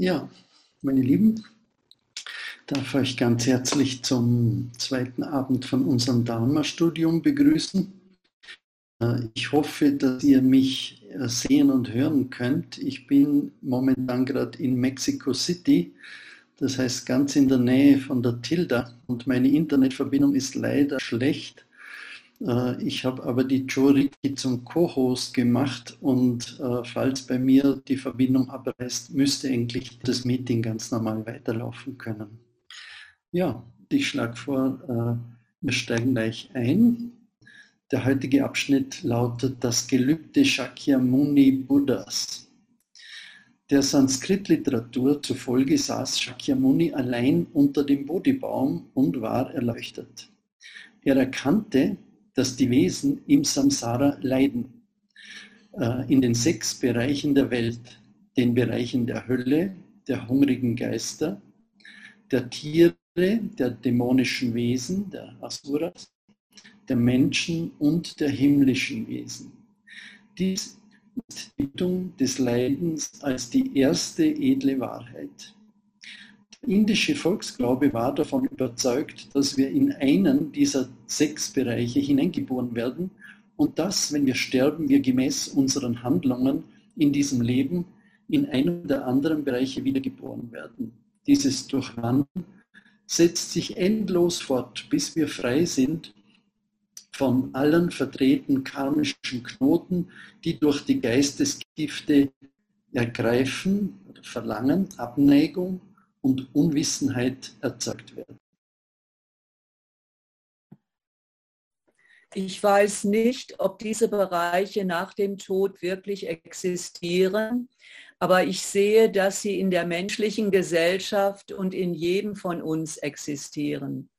Ja, meine Lieben, darf euch ganz herzlich zum zweiten Abend von unserem Dharma-Studium begrüßen. Äh, ich hoffe, dass ihr mich äh, sehen und hören könnt. Ich bin momentan gerade in Mexico City, das heißt ganz in der Nähe von der Tilda und meine Internetverbindung ist leider schlecht. Äh, ich habe aber die Joriki zum Co-Host gemacht und falls bei mir die Verbindung abreißt, müsste eigentlich das Meeting ganz normal weiterlaufen können. Ja, ich schlage vor, wir steigen gleich ein. Der heutige Abschnitt lautet das Gelübde Shakyamuni Buddhas. Der Sanskrit-Literatur zufolge saß Shakyamuni allein unter dem Bodhibaum und war erleuchtet. Er erkannte, dass die Wesen im Samsara leiden, äh, in den sechs Bereichen der Welt, den Bereichen der Hölle, der hungrigen Geister, der Tiere, der dämonischen Wesen, der Asuras, der Menschen und der himmlischen Wesen. Dies ist die Bildung des Leidens als die erste edle Wahrheit. Indische Volksglaube war davon überzeugt, dass wir in einen dieser sechs Bereiche hineingeboren werden und dass, wenn wir sterben, wir gemäß unseren Handlungen in diesem Leben in einem der anderen Bereiche wiedergeboren werden. Dieses Durchwandern setzt sich endlos fort, bis wir frei sind von allen verdrehten karmischen Knoten, die durch die Geistesgifte ergreifen, Verlangen, Abneigung und Unwissenheit erzeugt werden. Ich weiß nicht, ob diese Bereiche nach dem Tod wirklich existieren, aber ich sehe, dass sie in der menschlichen Gesellschaft und in jedem von uns existieren.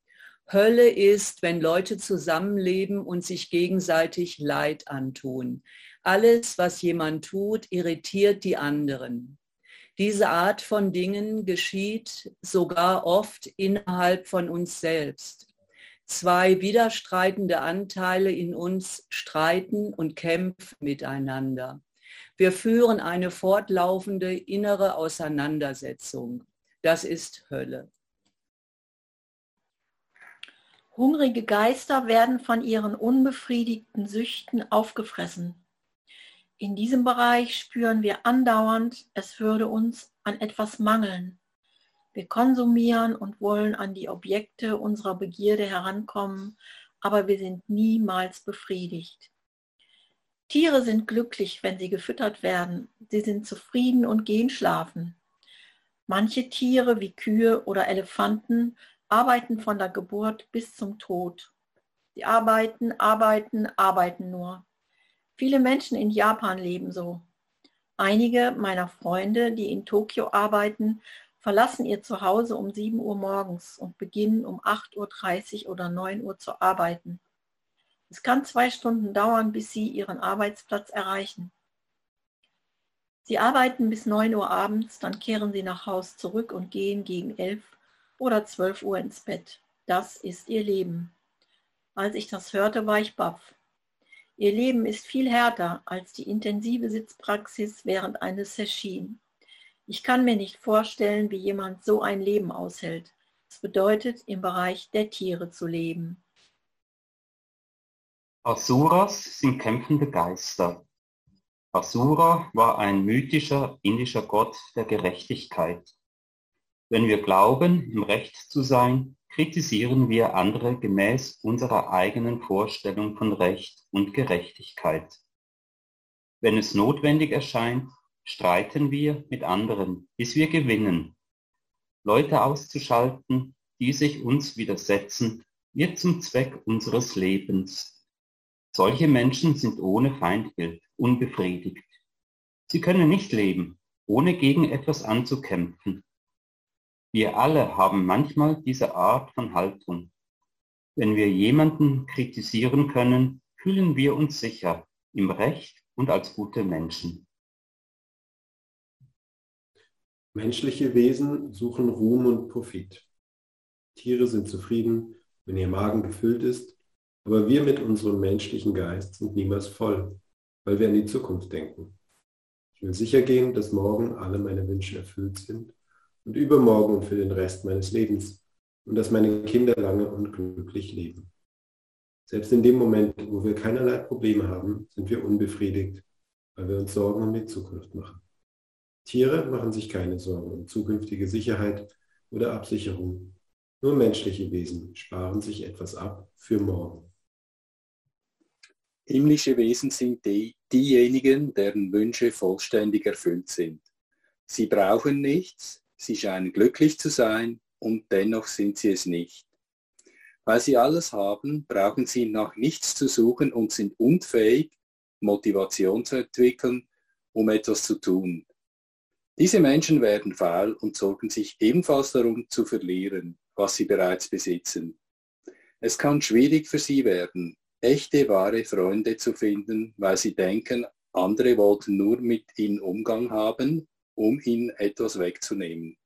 Hölle ist, wenn Leute zusammenleben und sich gegenseitig Leid antun. Alles, was jemand tut, irritiert die anderen. Diese Art von Dingen geschieht sogar oft innerhalb von uns selbst. Zwei widerstreitende Anteile in uns streiten und kämpfen miteinander. Wir führen eine fortlaufende innere Auseinandersetzung. Das ist Hölle. Hungrige Geister werden von ihren unbefriedigten Süchten aufgefressen. In diesem Bereich spüren wir andauernd, es würde uns an etwas mangeln. Wir konsumieren und wollen an die Objekte unserer Begierde herankommen, aber wir sind niemals befriedigt. Tiere sind glücklich, wenn sie gefüttert werden. Sie sind zufrieden und gehen schlafen. Manche Tiere wie Kühe oder Elefanten arbeiten von der Geburt bis zum Tod. Sie arbeiten, arbeiten, arbeiten nur. Viele Menschen in Japan leben so. Einige meiner Freunde, die in Tokio arbeiten, verlassen ihr Zuhause um 7 Uhr morgens und beginnen um 8.30 Uhr oder 9 Uhr zu arbeiten. Es kann zwei Stunden dauern, bis sie ihren Arbeitsplatz erreichen. Sie arbeiten bis 9 Uhr abends, dann kehren sie nach Haus zurück und gehen gegen 11 oder 12 Uhr ins Bett. Das ist ihr Leben. Als ich das hörte, war ich baff. Ihr Leben ist viel härter als die intensive Sitzpraxis während eines Session. Ich kann mir nicht vorstellen, wie jemand so ein Leben aushält. Es bedeutet, im Bereich der Tiere zu leben. Asuras sind kämpfende Geister. Asura war ein mythischer indischer Gott der Gerechtigkeit. Wenn wir glauben, im Recht zu sein, kritisieren wir andere gemäß unserer eigenen Vorstellung von Recht und Gerechtigkeit. Wenn es notwendig erscheint, streiten wir mit anderen, bis wir gewinnen. Leute auszuschalten, die sich uns widersetzen, wird zum Zweck unseres Lebens. Solche Menschen sind ohne Feindbild, unbefriedigt. Sie können nicht leben, ohne gegen etwas anzukämpfen. Wir alle haben manchmal diese Art von Haltung. Wenn wir jemanden kritisieren können, fühlen wir uns sicher im Recht und als gute Menschen. Menschliche Wesen suchen Ruhm und Profit. Tiere sind zufrieden, wenn ihr Magen gefüllt ist, aber wir mit unserem menschlichen Geist sind niemals voll, weil wir an die Zukunft denken. Ich will sicher gehen, dass morgen alle meine Wünsche erfüllt sind und übermorgen und für den Rest meines Lebens und dass meine Kinder lange und glücklich leben. Selbst in dem Moment, wo wir keinerlei Probleme haben, sind wir unbefriedigt, weil wir uns Sorgen um die Zukunft machen. Tiere machen sich keine Sorgen um zukünftige Sicherheit oder Absicherung. Nur menschliche Wesen sparen sich etwas ab für morgen. Himmlische Wesen sind die, diejenigen, deren Wünsche vollständig erfüllt sind. Sie brauchen nichts, sie scheinen glücklich zu sein und dennoch sind sie es nicht. Weil sie alles haben, brauchen sie nach nichts zu suchen und sind unfähig, Motivation zu entwickeln, um etwas zu tun. Diese Menschen werden faul und sorgen sich ebenfalls darum zu verlieren, was sie bereits besitzen. Es kann schwierig für sie werden, echte, wahre Freunde zu finden, weil sie denken, andere wollten nur mit ihnen Umgang haben, um ihnen etwas wegzunehmen.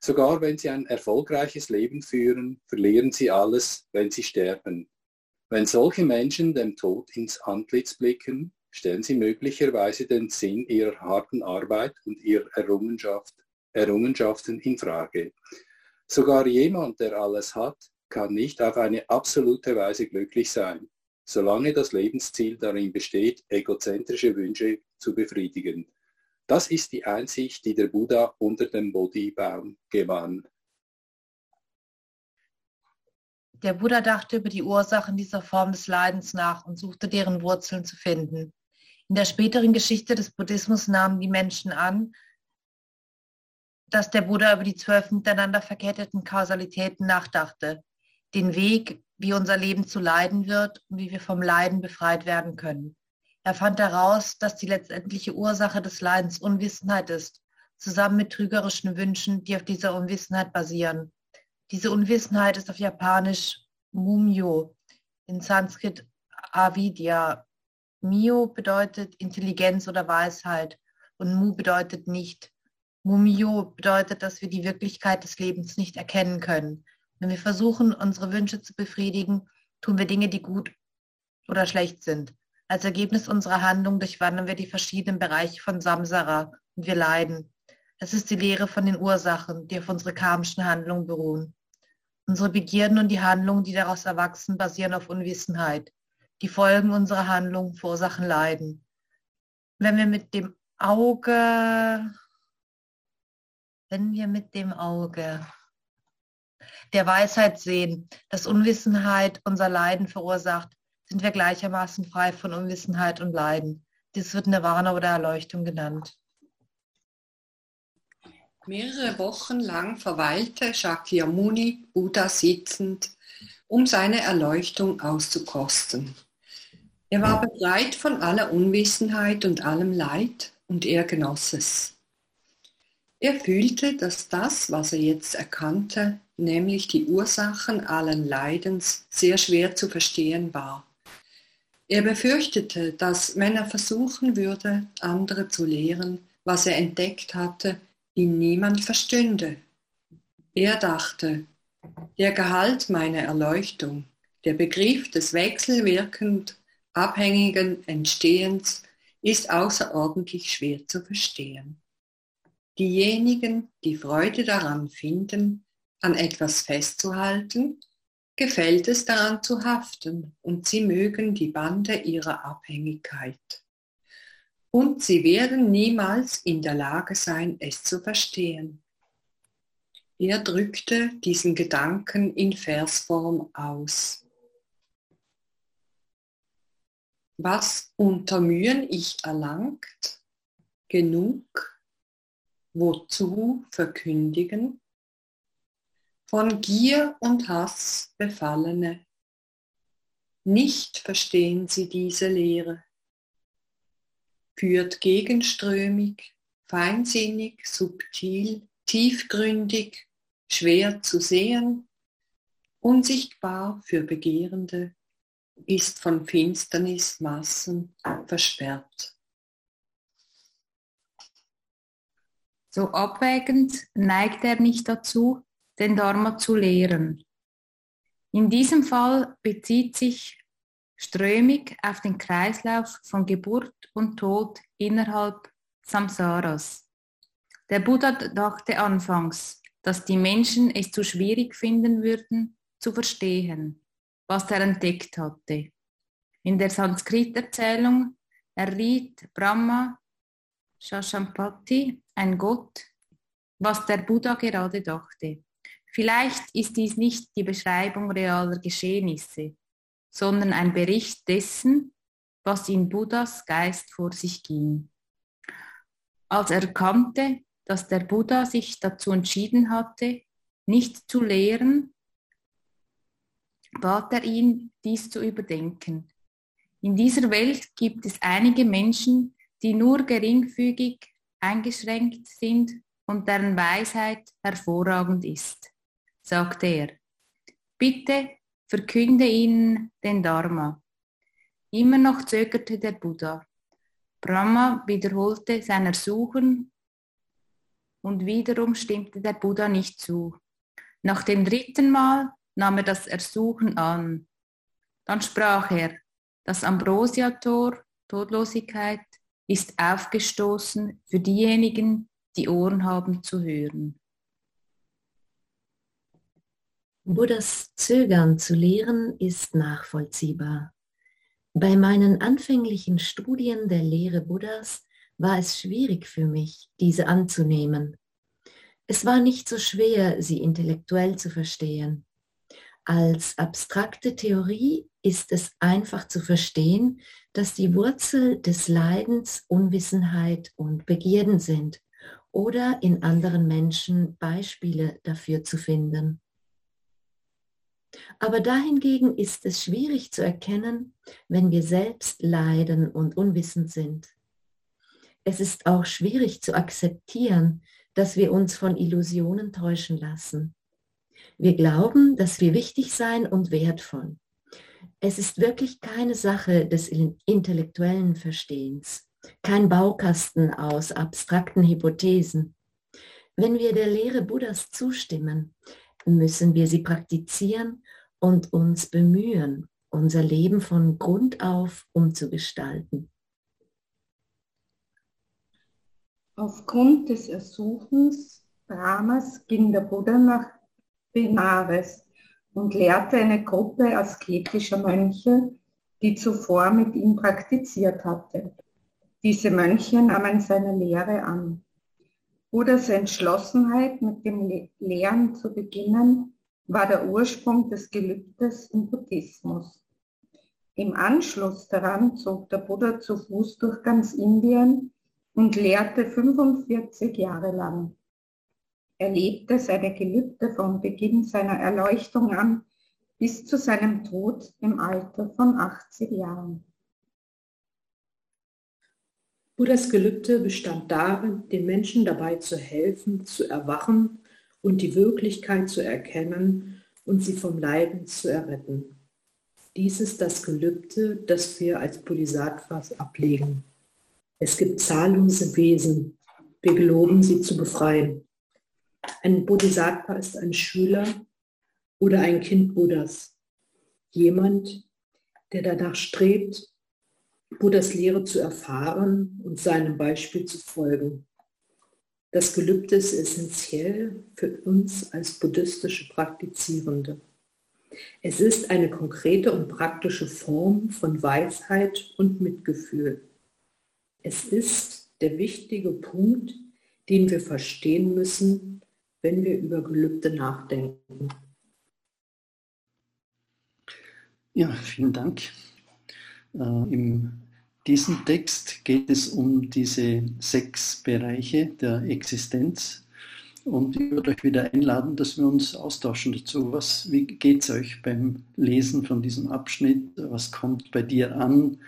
Sogar wenn sie ein erfolgreiches Leben führen, verlieren sie alles, wenn sie sterben. Wenn solche Menschen dem Tod ins Antlitz blicken, stellen sie möglicherweise den Sinn ihrer harten Arbeit und ihrer Errungenschaft, Errungenschaften in Frage. Sogar jemand, der alles hat, kann nicht auf eine absolute Weise glücklich sein, solange das Lebensziel darin besteht, egozentrische Wünsche zu befriedigen. Das ist die Einsicht, die der Buddha unter dem Bodhi-Baum gewann. Der Buddha dachte über die Ursachen dieser Form des Leidens nach und suchte deren Wurzeln zu finden. In der späteren Geschichte des Buddhismus nahmen die Menschen an, dass der Buddha über die zwölf miteinander verketteten Kausalitäten nachdachte, den Weg, wie unser Leben zu leiden wird und wie wir vom Leiden befreit werden können. Er fand heraus, dass die letztendliche Ursache des Leidens Unwissenheit ist, zusammen mit trügerischen Wünschen, die auf dieser Unwissenheit basieren. Diese Unwissenheit ist auf Japanisch Mumyo, in Sanskrit Avidya, Mio bedeutet Intelligenz oder Weisheit und Mu bedeutet nicht. Mumio bedeutet, dass wir die Wirklichkeit des Lebens nicht erkennen können. Wenn wir versuchen, unsere Wünsche zu befriedigen, tun wir Dinge, die gut oder schlecht sind. Als Ergebnis unserer Handlung durchwandern wir die verschiedenen Bereiche von Samsara und wir leiden. Es ist die Lehre von den Ursachen, die auf unsere karmischen Handlungen beruhen. Unsere Begierden und die Handlungen, die daraus erwachsen, basieren auf Unwissenheit. Die Folgen unserer Handlung verursachen Leiden. Wenn wir mit dem Auge, wenn wir mit dem Auge der Weisheit sehen, dass Unwissenheit unser Leiden verursacht, sind wir gleichermaßen frei von Unwissenheit und Leiden. Dies wird Nirvana oder Erleuchtung genannt. Mehrere Wochen lang verweilte Shakyamuni Buddha sitzend, um seine Erleuchtung auszukosten. Er war befreit von aller Unwissenheit und allem Leid und er genoss es. Er fühlte, dass das, was er jetzt erkannte, nämlich die Ursachen allen Leidens, sehr schwer zu verstehen war. Er befürchtete, dass wenn er versuchen würde, andere zu lehren, was er entdeckt hatte, ihn niemand verstünde. Er dachte, der Gehalt meiner Erleuchtung, der Begriff des wechselwirkend abhängigen Entstehens ist außerordentlich schwer zu verstehen. Diejenigen, die Freude daran finden, an etwas festzuhalten, gefällt es daran zu haften und sie mögen die Bande ihrer Abhängigkeit. Und sie werden niemals in der Lage sein, es zu verstehen. Er drückte diesen Gedanken in Versform aus. was unter Mühen ich erlangt, genug, wozu verkündigen, von Gier und Hass befallene, nicht verstehen sie diese Lehre, führt gegenströmig, feinsinnig, subtil, tiefgründig, schwer zu sehen, unsichtbar für Begehrende, ist von Finsternismassen versperrt. So abwägend neigt er nicht dazu, den Dharma zu lehren. In diesem Fall bezieht sich strömig auf den Kreislauf von Geburt und Tod innerhalb Samsaras. Der Buddha dachte anfangs, dass die Menschen es zu schwierig finden würden, zu verstehen, was er entdeckt hatte. In der Sanskrit-Erzählung erriet Brahma Shashampati, ein Gott, was der Buddha gerade dachte. Vielleicht ist dies nicht die Beschreibung realer Geschehnisse, sondern ein Bericht dessen, was in Buddhas Geist vor sich ging. Als er erkannte, dass der Buddha sich dazu entschieden hatte, nicht zu lehren, bat er ihn, dies zu überdenken. In dieser Welt gibt es einige Menschen, die nur geringfügig eingeschränkt sind und deren Weisheit hervorragend ist, sagte er. Bitte verkünde ihnen den Dharma. Immer noch zögerte der Buddha. Brahma wiederholte sein Ersuchen und wiederum stimmte der Buddha nicht zu. Nach dem dritten Mal nahm er das Ersuchen an. Dann sprach er, das Ambrosiator, Todlosigkeit, ist aufgestoßen für diejenigen, die Ohren haben zu hören. Buddhas Zögern zu lehren ist nachvollziehbar. Bei meinen anfänglichen Studien der Lehre Buddhas war es schwierig für mich, diese anzunehmen. Es war nicht so schwer, sie intellektuell zu verstehen. Als abstrakte Theorie ist es einfach zu verstehen, dass die Wurzel des Leidens Unwissenheit und Begierden sind oder in anderen Menschen Beispiele dafür zu finden. Aber dahingegen ist es schwierig zu erkennen, wenn wir selbst leiden und unwissend sind. Es ist auch schwierig zu akzeptieren, dass wir uns von Illusionen täuschen lassen. Wir glauben, dass wir wichtig sein und wertvoll. Es ist wirklich keine Sache des intellektuellen Verstehens, kein Baukasten aus abstrakten Hypothesen. Wenn wir der Lehre Buddhas zustimmen, müssen wir sie praktizieren und uns bemühen, unser Leben von Grund auf umzugestalten. Aufgrund des Ersuchens Brahmas ging der Buddha nach Benares und lehrte eine Gruppe asketischer Mönche, die zuvor mit ihm praktiziert hatte. Diese Mönche nahmen seine Lehre an. Buddhas Entschlossenheit, mit dem Lehren zu beginnen, war der Ursprung des Gelübdes im Buddhismus. Im Anschluss daran zog der Buddha zu Fuß durch ganz Indien und lehrte 45 Jahre lang. Er lebte seine Gelübde vom Beginn seiner Erleuchtung an bis zu seinem Tod im Alter von 80 Jahren. Buddhas Gelübde bestand darin, den Menschen dabei zu helfen, zu erwachen und die Wirklichkeit zu erkennen und sie vom Leiden zu erretten. Dies ist das Gelübde, das wir als Bodhisattvas ablegen. Es gibt zahllose Wesen. Wir geloben, sie zu befreien. Ein Bodhisattva ist ein Schüler oder ein Kind Buddhas. Jemand, der danach strebt, Buddhas Lehre zu erfahren und seinem Beispiel zu folgen. Das Gelübde ist essentiell für uns als buddhistische Praktizierende. Es ist eine konkrete und praktische Form von Weisheit und Mitgefühl. Es ist der wichtige Punkt, den wir verstehen müssen, wenn wir über Gelübde nachdenken. Ja, vielen Dank. Äh, in diesem Text geht es um diese sechs Bereiche der Existenz. Und ich würde euch wieder einladen, dass wir uns austauschen dazu. Was, wie geht es euch beim Lesen von diesem Abschnitt? Was kommt bei dir an?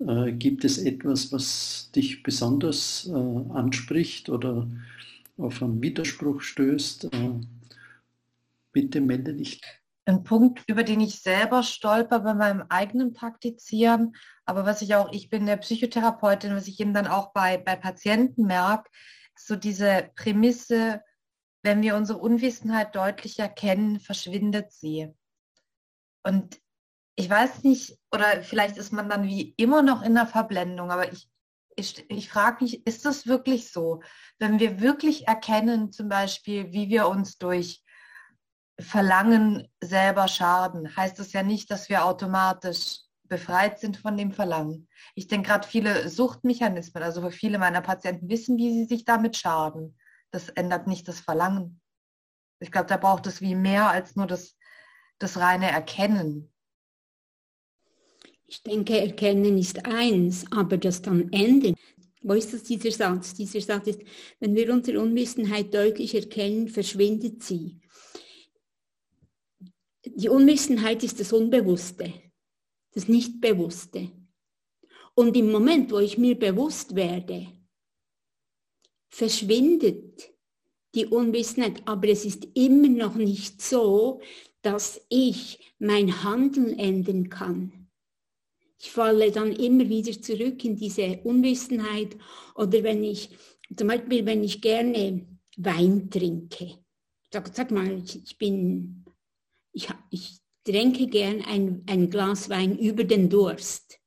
Äh, gibt es etwas, was dich besonders äh, anspricht oder auf einen Widerspruch stößt? Äh, bitte melde dich. Ein Punkt, über den ich selber stolper bei meinem eigenen Praktizieren, aber was ich auch, ich bin der Psychotherapeutin, was ich eben dann auch bei, bei Patienten merke, so diese Prämisse, wenn wir unsere Unwissenheit deutlich erkennen, verschwindet sie. Und ich weiß nicht, oder vielleicht ist man dann wie immer noch in der Verblendung, aber ich, ich, ich frage mich, ist das wirklich so? Wenn wir wirklich erkennen, zum Beispiel, wie wir uns durch Verlangen selber schaden, heißt das ja nicht, dass wir automatisch befreit sind von dem Verlangen. Ich denke gerade viele Suchtmechanismen, also viele meiner Patienten wissen, wie sie sich damit schaden. Das ändert nicht das Verlangen. Ich glaube, da braucht es wie mehr als nur das, das reine Erkennen. Ich denke, Erkennen ist eins, aber das dann Enden. Wo ist das dieser Satz? Dieser Satz ist, wenn wir unsere Unwissenheit deutlich erkennen, verschwindet sie. Die Unwissenheit ist das Unbewusste das Nichtbewusste. Und im Moment, wo ich mir bewusst werde, verschwindet die Unwissenheit, aber es ist immer noch nicht so, dass ich mein Handeln ändern kann. Ich falle dann immer wieder zurück in diese Unwissenheit oder wenn ich, zum Beispiel wenn ich gerne Wein trinke, sag, sag mal, ich bin, ich, ich trinke gern ein, ein Glas Wein über den Durst,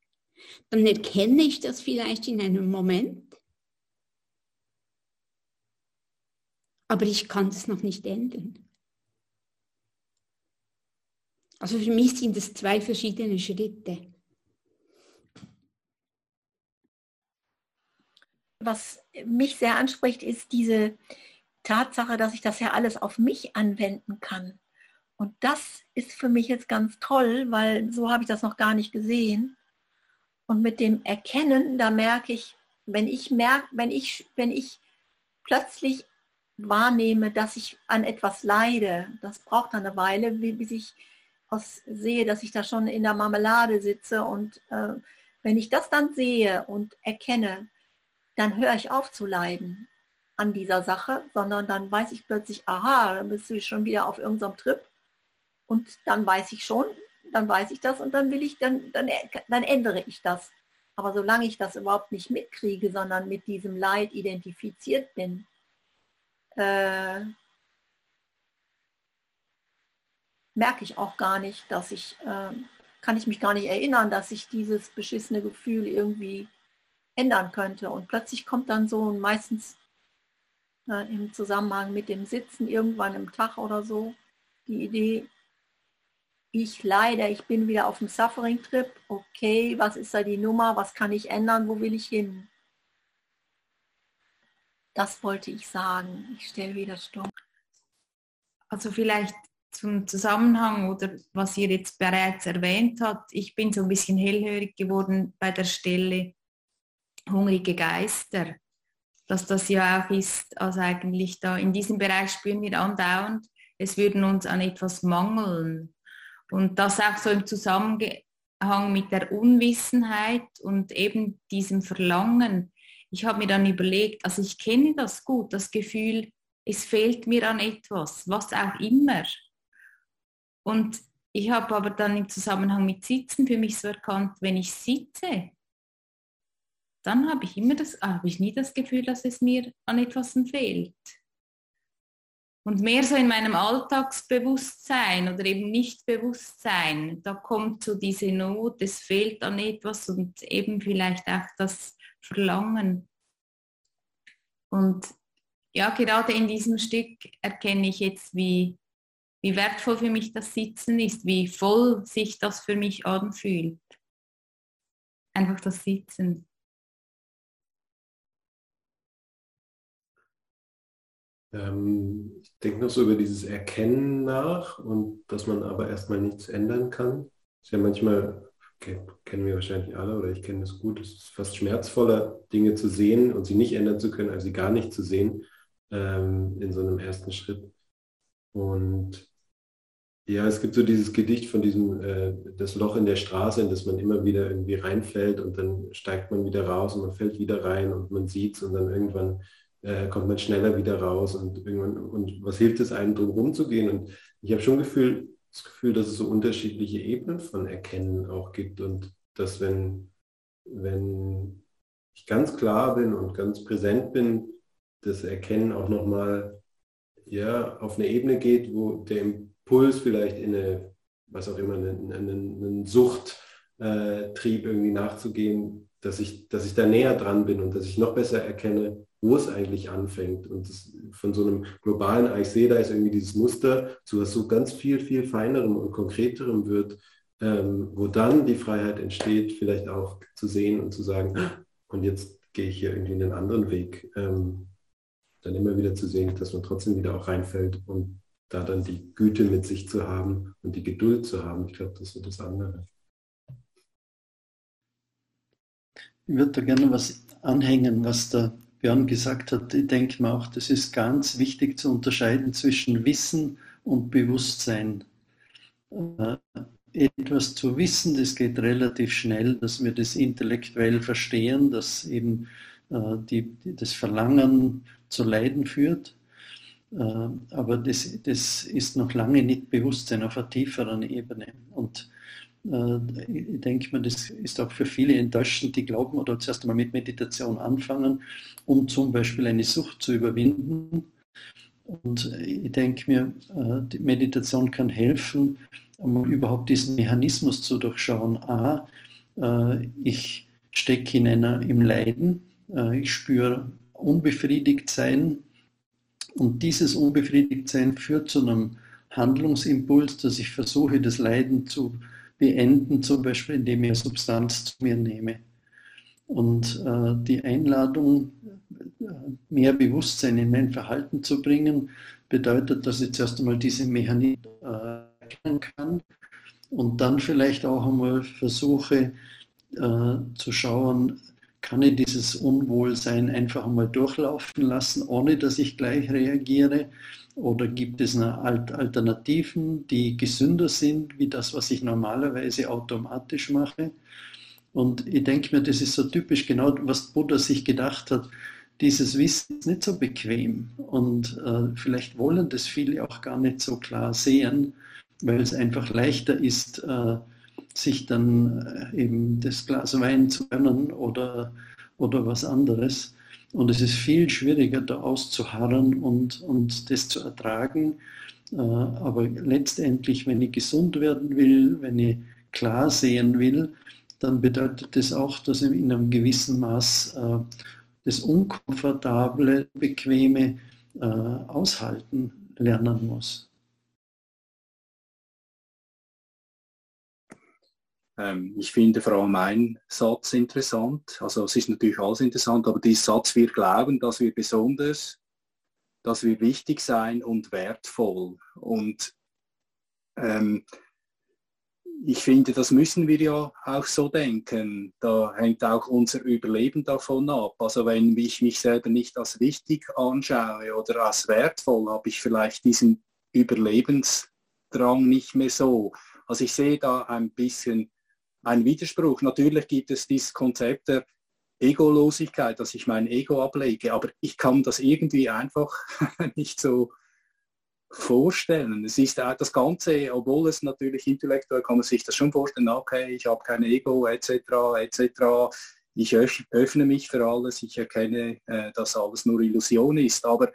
dann erkenne ich das vielleicht in einem Moment, aber ich kann es noch nicht ändern. Also für mich sind es zwei verschiedene Schritte. Was mich sehr anspricht, ist diese Tatsache, dass ich das ja alles auf mich anwenden kann. Und das ist für mich jetzt ganz toll, weil so habe ich das noch gar nicht gesehen. Und mit dem Erkennen, da merke ich, wenn ich merke, wenn ich, wenn ich plötzlich wahrnehme, dass ich an etwas leide, das braucht eine Weile, bis ich aus, sehe, dass ich da schon in der Marmelade sitze. Und äh, wenn ich das dann sehe und erkenne, dann höre ich auf zu leiden an dieser Sache, sondern dann weiß ich plötzlich, aha, dann bist du schon wieder auf irgendeinem Trip und dann weiß ich schon, dann weiß ich das und dann will ich, dann, dann, dann ändere ich das. Aber solange ich das überhaupt nicht mitkriege, sondern mit diesem Leid identifiziert bin, äh, merke ich auch gar nicht, dass ich, äh, kann ich mich gar nicht erinnern, dass ich dieses beschissene Gefühl irgendwie ändern könnte. Und plötzlich kommt dann so meistens äh, im Zusammenhang mit dem Sitzen irgendwann im Tag oder so die Idee, ich leider, ich bin wieder auf dem Suffering-Trip. Okay, was ist da die Nummer? Was kann ich ändern? Wo will ich hin? Das wollte ich sagen. Ich stelle wieder stumm. Also vielleicht zum Zusammenhang oder was ihr jetzt bereits erwähnt habt. Ich bin so ein bisschen hellhörig geworden bei der Stelle hungrige Geister. Dass das ja auch ist, also eigentlich da in diesem Bereich spüren wir andauernd, es würden uns an etwas mangeln und das auch so im Zusammenhang mit der Unwissenheit und eben diesem Verlangen. Ich habe mir dann überlegt, also ich kenne das gut, das Gefühl, es fehlt mir an etwas, was auch immer. Und ich habe aber dann im Zusammenhang mit Sitzen für mich so erkannt, wenn ich sitze, dann habe ich immer das, habe ich nie das Gefühl, dass es mir an etwas fehlt und mehr so in meinem Alltagsbewusstsein oder eben Nichtbewusstsein, da kommt so diese Not, es fehlt an etwas und eben vielleicht auch das Verlangen. Und ja, gerade in diesem Stück erkenne ich jetzt, wie, wie wertvoll für mich das Sitzen ist, wie voll sich das für mich anfühlt. Einfach das Sitzen. Ähm, ich denke noch so über dieses Erkennen nach und dass man aber erstmal nichts ändern kann. Ist ja manchmal, okay, kennen wir wahrscheinlich alle oder ich kenne das gut, es ist fast schmerzvoller, Dinge zu sehen und sie nicht ändern zu können, als sie gar nicht zu sehen ähm, in so einem ersten Schritt. Und ja, es gibt so dieses Gedicht von diesem, äh, das Loch in der Straße, in das man immer wieder irgendwie reinfällt und dann steigt man wieder raus und man fällt wieder rein und man sieht es und dann irgendwann äh, kommt man schneller wieder raus und irgendwann, und was hilft es einem, drum rumzugehen? Und ich habe schon Gefühl, das Gefühl, dass es so unterschiedliche Ebenen von Erkennen auch gibt und dass wenn, wenn ich ganz klar bin und ganz präsent bin, das Erkennen auch nochmal ja, auf eine Ebene geht, wo der Impuls vielleicht in eine, was auch immer, einen, einen, einen Suchttrieb irgendwie nachzugehen, dass ich, dass ich da näher dran bin und dass ich noch besser erkenne, wo es eigentlich anfängt. Und das, von so einem globalen, ah, ich sehe, da ist irgendwie dieses Muster zu was so ganz viel, viel feinerem und konkreterem wird, ähm, wo dann die Freiheit entsteht, vielleicht auch zu sehen und zu sagen, und jetzt gehe ich hier irgendwie in den anderen Weg. Ähm, dann immer wieder zu sehen, dass man trotzdem wieder auch reinfällt und da dann die Güte mit sich zu haben und die Geduld zu haben. Ich glaube, das so das andere. Ich würde da gerne was anhängen, was der Björn gesagt hat. Ich denke mir auch, das ist ganz wichtig zu unterscheiden zwischen Wissen und Bewusstsein. Äh, etwas zu wissen, das geht relativ schnell, dass wir das intellektuell verstehen, dass eben äh, die, das Verlangen zu Leiden führt. Äh, aber das, das ist noch lange nicht Bewusstsein auf einer tieferen Ebene. Und äh, ich denke mir, das ist auch für viele enttäuschend, die glauben oder zuerst einmal mit Meditation anfangen, um zum Beispiel eine Sucht zu überwinden. Und ich denke mir, äh, die Meditation kann helfen, um überhaupt diesen Mechanismus zu durchschauen. A, ich stecke in einer, im Leiden, ich spüre unbefriedigt sein und dieses unbefriedigt sein führt zu einem Handlungsimpuls, dass ich versuche, das Leiden zu beenden, zum Beispiel indem ich Substanz zu mir nehme. Und äh, die Einladung, äh, mehr Bewusstsein in mein Verhalten zu bringen, bedeutet, dass ich zuerst einmal diese Mechanismen äh, erkennen kann und dann vielleicht auch einmal versuche äh, zu schauen, kann ich dieses Unwohlsein einfach einmal durchlaufen lassen, ohne dass ich gleich reagiere oder gibt es Alternativen, die gesünder sind, wie das, was ich normalerweise automatisch mache? Und ich denke mir, das ist so typisch genau, was Buddha sich gedacht hat. Dieses Wissen ist nicht so bequem und äh, vielleicht wollen das viele auch gar nicht so klar sehen, weil es einfach leichter ist, äh, sich dann äh, eben das Glas Wein zu gönnen oder, oder was anderes. Und es ist viel schwieriger, da auszuharren und, und das zu ertragen. Äh, aber letztendlich, wenn ich gesund werden will, wenn ich klar sehen will, dann bedeutet das auch, dass ich in einem gewissen Maß äh, das Unkomfortable, Bequeme äh, aushalten lernen muss. Ähm, ich finde vor allem einen Satz interessant. Also es ist natürlich alles interessant, aber dieser Satz, wir glauben, dass wir besonders, dass wir wichtig sein und wertvoll. Und ähm, ich finde, das müssen wir ja auch so denken. Da hängt auch unser Überleben davon ab. Also wenn ich mich selber nicht als wichtig anschaue oder als wertvoll, habe ich vielleicht diesen Überlebensdrang nicht mehr so. Also ich sehe da ein bisschen ein Widerspruch. Natürlich gibt es dieses Konzept der Egolosigkeit, dass ich mein Ego ablege, aber ich kann das irgendwie einfach nicht so vorstellen. Es ist das Ganze, obwohl es natürlich intellektuell kann man sich das schon vorstellen, okay, ich habe kein Ego etc. etc. Ich öffne mich für alles, ich erkenne, äh, dass alles nur Illusion ist, aber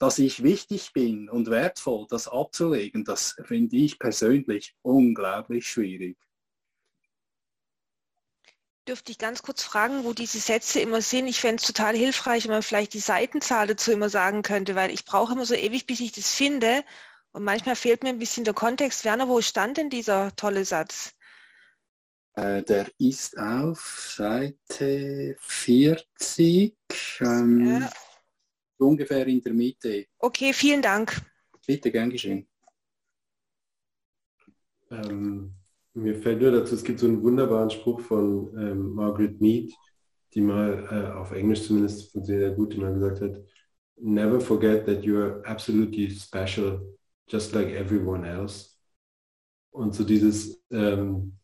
dass ich wichtig bin und wertvoll, das abzulegen, das finde ich persönlich unglaublich schwierig dürfte ich ganz kurz fragen, wo diese Sätze immer sind. Ich fände es total hilfreich, wenn man vielleicht die Seitenzahl dazu immer sagen könnte, weil ich brauche immer so ewig, bis ich das finde. Und manchmal fehlt mir ein bisschen der Kontext. Werner, wo stand denn dieser tolle Satz? Äh, der ist auf Seite 40, ähm, ja. ungefähr in der Mitte. Okay, vielen Dank. Bitte, gern geschehen. Ähm, mir fällt nur dazu, es gibt so einen wunderbaren Spruch von ähm, Margaret Mead, die mal äh, auf Englisch zumindest sehr gut, die mal gesagt hat, never forget that you are absolutely special, just like everyone else. Und so dieses, ähm,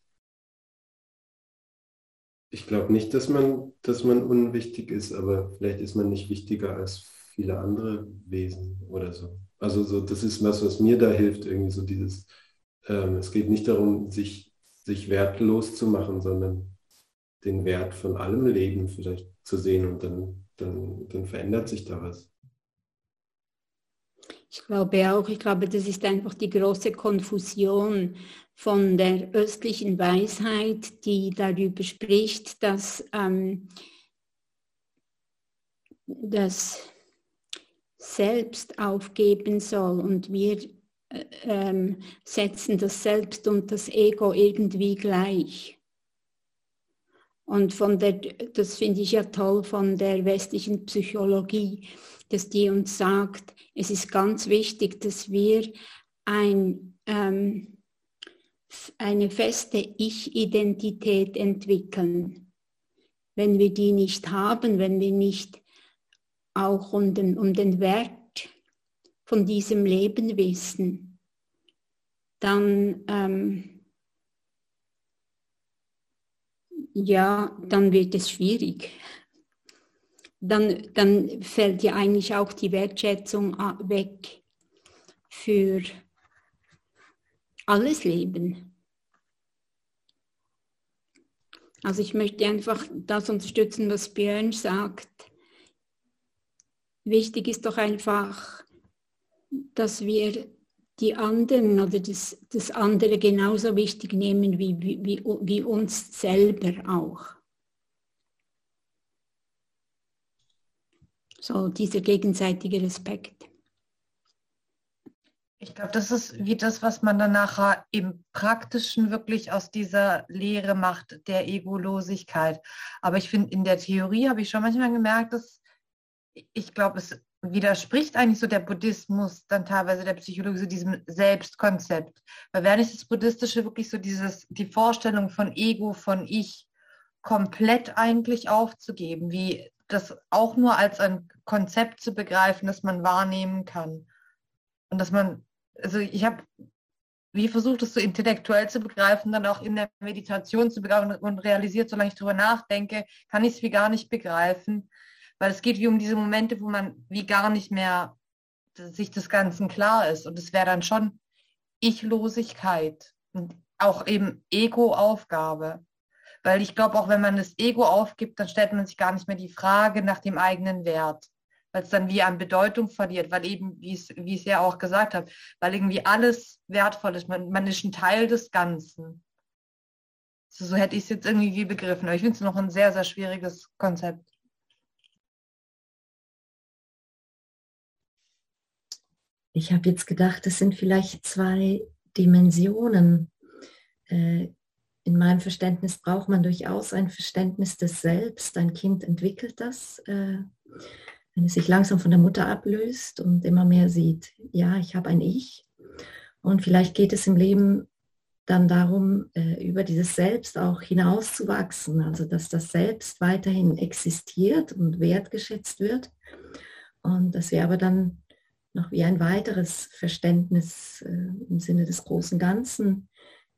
ich glaube nicht, dass man, dass man unwichtig ist, aber vielleicht ist man nicht wichtiger als viele andere Wesen oder so. Also so, das ist was, was mir da hilft, irgendwie so dieses, ähm, es geht nicht darum, sich, sich wertlos zu machen, sondern den Wert von allem Leben vielleicht zu sehen und dann, dann, dann verändert sich da was. Ich glaube auch, ich glaube, das ist einfach die große Konfusion von der östlichen Weisheit, die darüber spricht, dass ähm, das Selbst aufgeben soll und wir ähm, setzen das Selbst und das Ego irgendwie gleich. Und von der, das finde ich ja toll von der westlichen Psychologie, dass die uns sagt, es ist ganz wichtig, dass wir ein, ähm, eine feste Ich-Identität entwickeln. Wenn wir die nicht haben, wenn wir nicht auch um den, um den Wert von diesem Leben wissen, dann, ähm, ja, dann wird es schwierig. Dann, dann fällt ja eigentlich auch die Wertschätzung weg für alles Leben. Also ich möchte einfach das unterstützen, was Björn sagt. Wichtig ist doch einfach, dass wir die anderen oder das, das andere genauso wichtig nehmen wie, wie, wie uns selber auch. So dieser gegenseitige Respekt. Ich glaube, das ist wie das, was man dann nachher im Praktischen wirklich aus dieser Lehre macht, der Egolosigkeit. Aber ich finde, in der Theorie habe ich schon manchmal gemerkt, dass ich glaube, es widerspricht eigentlich so der Buddhismus dann teilweise der Psychologie, so diesem Selbstkonzept. Weil wäre nicht das Buddhistische wirklich so dieses, die Vorstellung von Ego, von Ich komplett eigentlich aufzugeben, wie das auch nur als ein Konzept zu begreifen, das man wahrnehmen kann. Und dass man, also ich habe wie versucht es so intellektuell zu begreifen, dann auch in der Meditation zu begreifen und realisiert, solange ich darüber nachdenke, kann ich es wie gar nicht begreifen, weil es geht wie um diese Momente, wo man wie gar nicht mehr sich des Ganzen klar ist. Und es wäre dann schon Ichlosigkeit und auch eben Ego-Aufgabe. Weil ich glaube, auch wenn man das Ego aufgibt, dann stellt man sich gar nicht mehr die Frage nach dem eigenen Wert. Weil es dann wie an Bedeutung verliert, weil eben, wie ich es ja auch gesagt habe, weil irgendwie alles wertvoll ist. Man, man ist ein Teil des Ganzen. So, so hätte ich es jetzt irgendwie wie begriffen. Aber ich finde es noch ein sehr, sehr schwieriges Konzept. Ich habe jetzt gedacht, es sind vielleicht zwei Dimensionen. Äh, in meinem Verständnis braucht man durchaus ein Verständnis des Selbst. Ein Kind entwickelt das, äh, wenn es sich langsam von der Mutter ablöst und immer mehr sieht, ja, ich habe ein Ich. Und vielleicht geht es im Leben dann darum, äh, über dieses Selbst auch hinauszuwachsen, also dass das Selbst weiterhin existiert und wertgeschätzt wird und dass wir aber dann noch wie ein weiteres Verständnis äh, im Sinne des großen Ganzen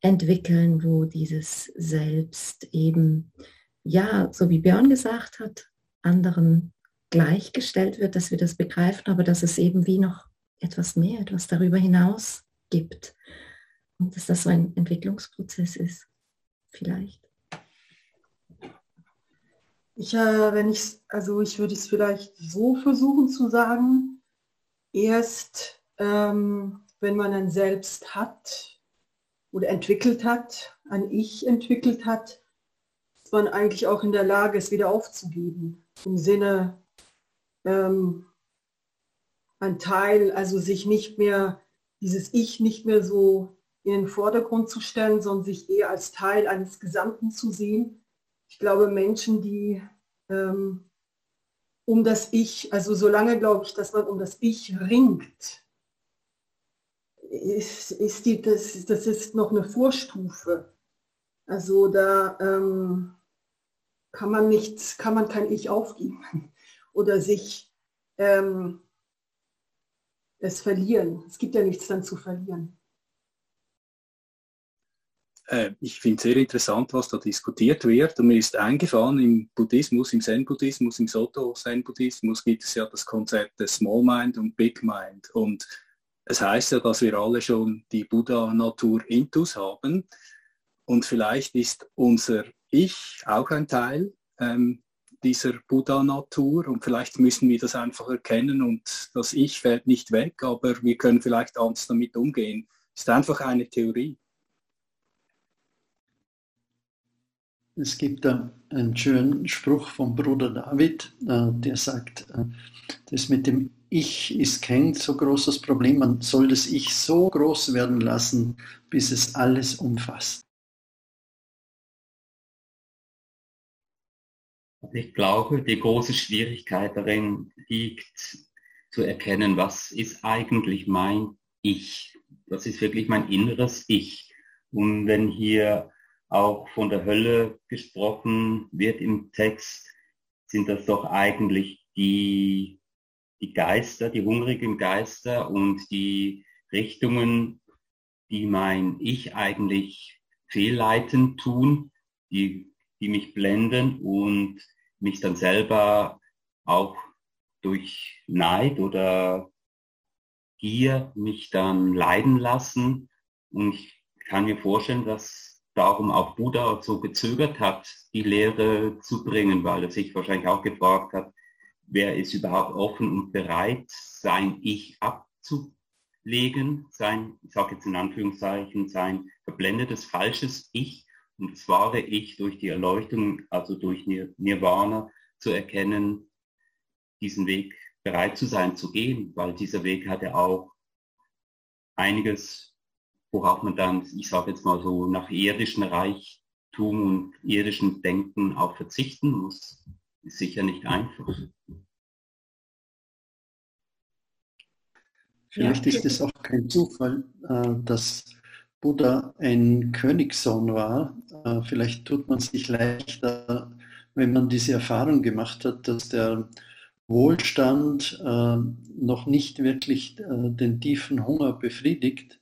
entwickeln, wo dieses Selbst eben, ja, so wie Björn gesagt hat, anderen gleichgestellt wird, dass wir das begreifen, aber dass es eben wie noch etwas mehr, etwas darüber hinaus gibt. Und dass das so ein Entwicklungsprozess ist, vielleicht. Ich, äh, wenn ich, also ich würde es vielleicht so versuchen zu sagen, erst, ähm, wenn man ein Selbst hat oder entwickelt hat, ein Ich entwickelt hat, ist man eigentlich auch in der Lage, es wieder aufzugeben. Im Sinne, ähm, ein Teil, also sich nicht mehr, dieses Ich nicht mehr so in den Vordergrund zu stellen, sondern sich eher als Teil eines Gesamten zu sehen. Ich glaube, Menschen, die ähm, um das Ich, also solange glaube ich, dass man um das Ich ringt, ist, ist die, das, das ist noch eine Vorstufe. Also da ähm, kann man nichts, kann man kein Ich aufgeben oder sich ähm, es verlieren. Es gibt ja nichts dann zu verlieren. Äh, ich finde es sehr interessant, was da diskutiert wird. Und mir ist eingefallen, im Buddhismus, im Zen-Buddhismus, im Soto-Zen-Buddhismus gibt es ja das Konzept des Small Mind und Big Mind. Und es heißt ja, dass wir alle schon die Buddha-Natur intus haben. Und vielleicht ist unser Ich auch ein Teil ähm, dieser Buddha-Natur und vielleicht müssen wir das einfach erkennen und das Ich fällt nicht weg, aber wir können vielleicht anders damit umgehen. Ist einfach eine Theorie. Es gibt da einen schönen Spruch vom Bruder David, äh, der sagt, äh, das mit dem Ich ist kein so großes Problem, man soll das Ich so groß werden lassen, bis es alles umfasst. Ich glaube, die große Schwierigkeit darin liegt, zu erkennen, was ist eigentlich mein Ich? Was ist wirklich mein inneres Ich? Und wenn hier auch von der Hölle gesprochen wird im Text, sind das doch eigentlich die, die Geister, die hungrigen Geister und die Richtungen, die mein Ich eigentlich fehlleiten tun, die, die mich blenden und mich dann selber auch durch Neid oder Gier mich dann leiden lassen. Und ich kann mir vorstellen, dass darum auch Buddha so gezögert hat, die Lehre zu bringen, weil er sich wahrscheinlich auch gefragt hat, wer ist überhaupt offen und bereit, sein Ich abzulegen, sein, ich sage jetzt in Anführungszeichen, sein verblendetes, falsches Ich und das wahre Ich durch die Erleuchtung, also durch Nirvana zu erkennen, diesen Weg bereit zu sein, zu gehen, weil dieser Weg hat ja auch einiges worauf man dann, ich sage jetzt mal so, nach irdischem Reichtum und irdischem Denken auch verzichten muss, ist sicher nicht einfach. Vielleicht ist es auch kein Zufall, äh, dass Buddha ein Königssohn war. Äh, vielleicht tut man sich leichter, wenn man diese Erfahrung gemacht hat, dass der Wohlstand äh, noch nicht wirklich den tiefen Hunger befriedigt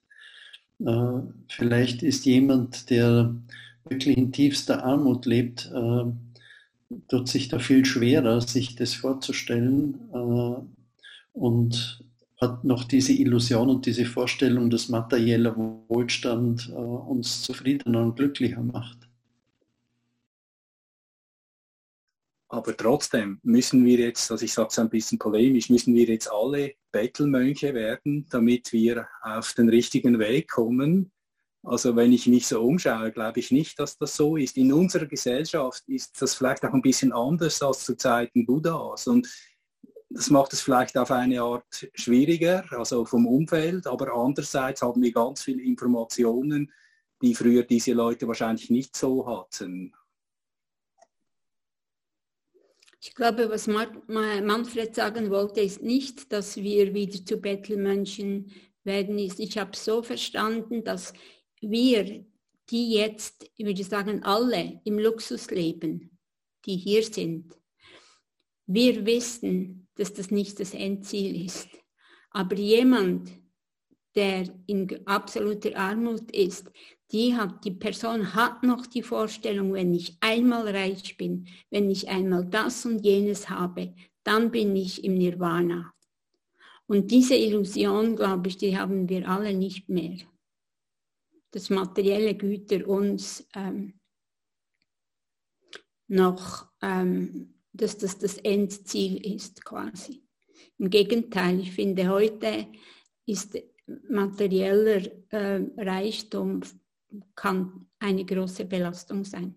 vielleicht ist jemand, der wirklich in tiefster Armut lebt, äh, tut sich da viel schwerer, sich das vorzustellen äh, und hat noch diese Illusion und diese Vorstellung, dass materieller Wohlstand uns zufriedener und glücklicher macht. Aber trotzdem müssen wir jetzt, also ich sage es ein bisschen polemisch, müssen wir jetzt alle Bettelmönche werden, damit wir auf den richtigen Weg kommen. Also wenn ich mich so umschaue, glaube ich nicht, dass das so ist. In unserer Gesellschaft ist das vielleicht auch ein bisschen anders als zu Zeiten Buddhas. Und das macht es vielleicht auf eine Art schwieriger, also vom Umfeld, aber andererseits haben wir ganz viele Informationen, die früher diese Leute wahrscheinlich nicht so hatten. Ich glaube, was Manfred sagen wollte, ist nicht, dass wir wieder zu Bettelmönchen werden. Ich habe so verstanden, dass wir, die jetzt, ich würde sagen, alle im Luxus leben, die hier sind, wir wissen, dass das nicht das Endziel ist. Aber jemand, der in absoluter Armut ist, die hat, die Person hat noch die Vorstellung, wenn ich einmal reich bin, wenn ich einmal das und jenes habe, dann bin ich im Nirvana. Und diese Illusion, glaube ich, die haben wir alle nicht mehr. Dass materielle Güter uns ähm, noch, ähm, dass das das Endziel ist quasi. Im Gegenteil, ich finde, heute ist materieller äh, Reichtum kann eine große Belastung sein.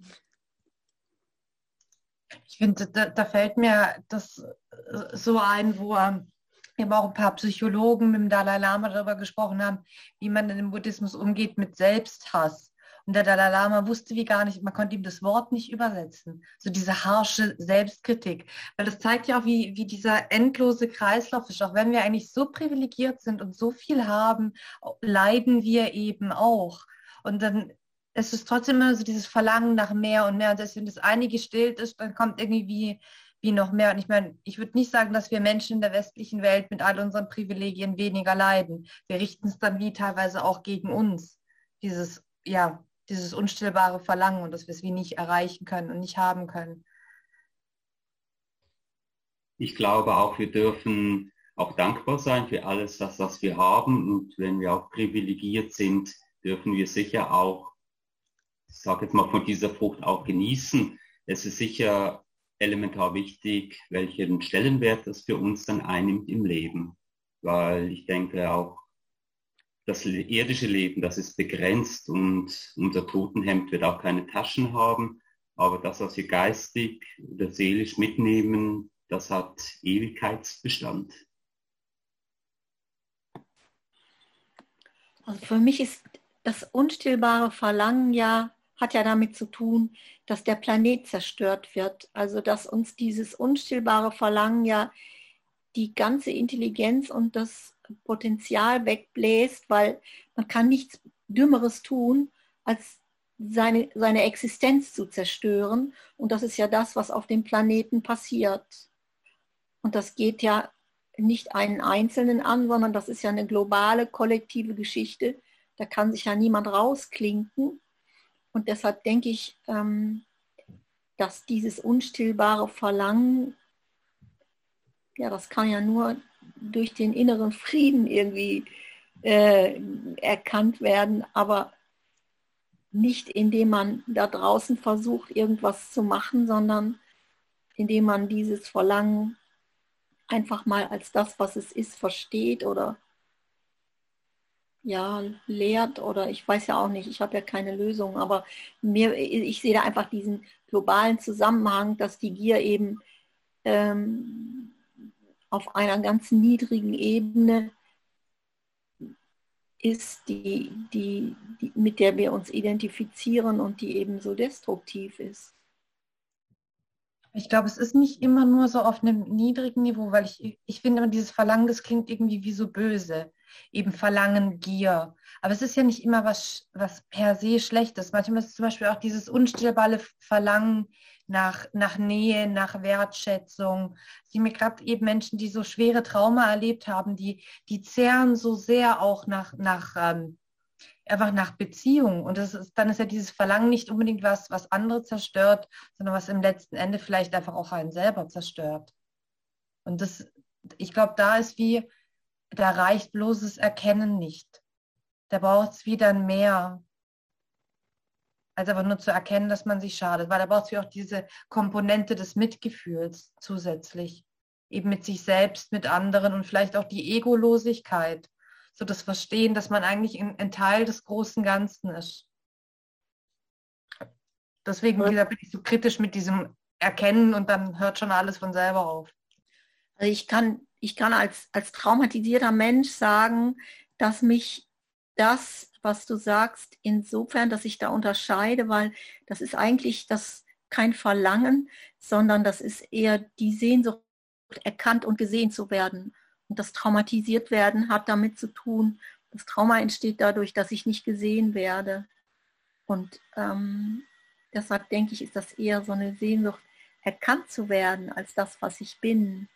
Ich finde, da, da, fällt mir das äh, so ein, wo ähm, eben auch ein paar Psychologen mit dem Dalai Lama darüber gesprochen haben, wie man in dem Buddhismus umgeht mit Selbsthass. Und der Dalai Lama wusste wie gar nicht, man konnte ihm das Wort nicht übersetzen. So diese harsche Selbstkritik. Weil das zeigt ja auch, wie, wie dieser endlose Kreislauf ist. Auch wenn wir eigentlich so privilegiert sind und so viel haben, leiden wir eben auch. Und dann ist es trotzdem immer so dieses Verlangen nach mehr und mehr. Und selbst wenn das eine gestillt ist, dann kommt irgendwie wie, wie noch mehr. Und ich meine, ich würde nicht sagen, dass wir Menschen in der westlichen Welt mit all unseren Privilegien weniger leiden. Wir richten es dann wie teilweise auch gegen uns. Dieses, ja, dieses unstillbare Verlangen und dass wir es wie nicht erreichen können und nicht haben können. Ich glaube auch, wir dürfen auch dankbar sein für alles das, was wir haben. Und wenn wir auch privilegiert sind, dürfen wir sicher auch, ich sage jetzt mal, von dieser Frucht auch genießen. Es ist sicher elementar wichtig, welchen Stellenwert das für uns dann einnimmt im Leben. Weil ich denke auch, das irdische Leben, das ist begrenzt und unser Totenhemd wird auch keine Taschen haben. Aber das, was wir geistig oder seelisch mitnehmen, das hat Ewigkeitsbestand. Also für mich ist das unstillbare Verlangen ja, hat ja damit zu tun, dass der Planet zerstört wird. Also dass uns dieses unstillbare Verlangen ja die ganze Intelligenz und das Potenzial wegbläst, weil man kann nichts Dümmeres tun, als seine, seine Existenz zu zerstören. Und das ist ja das, was auf dem Planeten passiert. Und das geht ja nicht einen Einzelnen an, sondern das ist ja eine globale, kollektive Geschichte. Da kann sich ja niemand rausklinken. Und deshalb denke ich, ähm, dass dieses unstillbare Verlangen, ja, das kann ja nur durch den inneren Frieden irgendwie äh, erkannt werden, aber nicht indem man da draußen versucht, irgendwas zu machen, sondern indem man dieses Verlangen einfach mal als das, was es ist, versteht oder ja, lehrt oder ich weiß ja auch nicht, ich habe ja keine Lösung, aber mir, ich sehe da einfach diesen globalen Zusammenhang, dass die Gier eben ähm, auf einer ganz niedrigen Ebene ist, die, die, die, mit der wir uns identifizieren und die eben so destruktiv ist. Ich glaube, es ist nicht immer nur so auf einem niedrigen Niveau, weil ich, ich finde dieses Verlangen, das klingt irgendwie wie so böse. Eben Verlangen, Gier. Aber es ist ja nicht immer was, was per se Schlechtes. Manchmal ist es zum Beispiel auch dieses unstillbare Verlangen nach, nach Nähe, nach Wertschätzung. Sie mir gerade eben Menschen, die so schwere Trauma erlebt haben, die, die zehren so sehr auch nach, nach ähm, einfach nach Beziehung. Und das ist, dann ist ja dieses Verlangen nicht unbedingt was, was andere zerstört, sondern was im letzten Ende vielleicht einfach auch einen selber zerstört. Und das, ich glaube, da ist wie, da reicht bloßes Erkennen nicht. Da braucht es wieder mehr, als aber nur zu erkennen, dass man sich schadet, weil da braucht es auch diese Komponente des Mitgefühls zusätzlich. Eben mit sich selbst, mit anderen und vielleicht auch die Egolosigkeit so das Verstehen, dass man eigentlich ein, Teil des großen Ganzen ist. Deswegen ja. bin ich so kritisch mit diesem Erkennen und dann hört schon alles von selber auf. Also ich kann, ich kann als, als traumatisierter Mensch sagen, dass mich das, was du sagst, insofern, dass ich da unterscheide, weil das ist eigentlich das kein Verlangen, sondern das ist eher die Sehnsucht, erkannt und gesehen zu werden. Das Traumatisiert werden hat damit zu tun, das Trauma entsteht dadurch, dass ich nicht gesehen werde. Und ähm, deshalb denke ich, ist das eher so eine Sehnsucht, erkannt zu werden als das, was ich bin.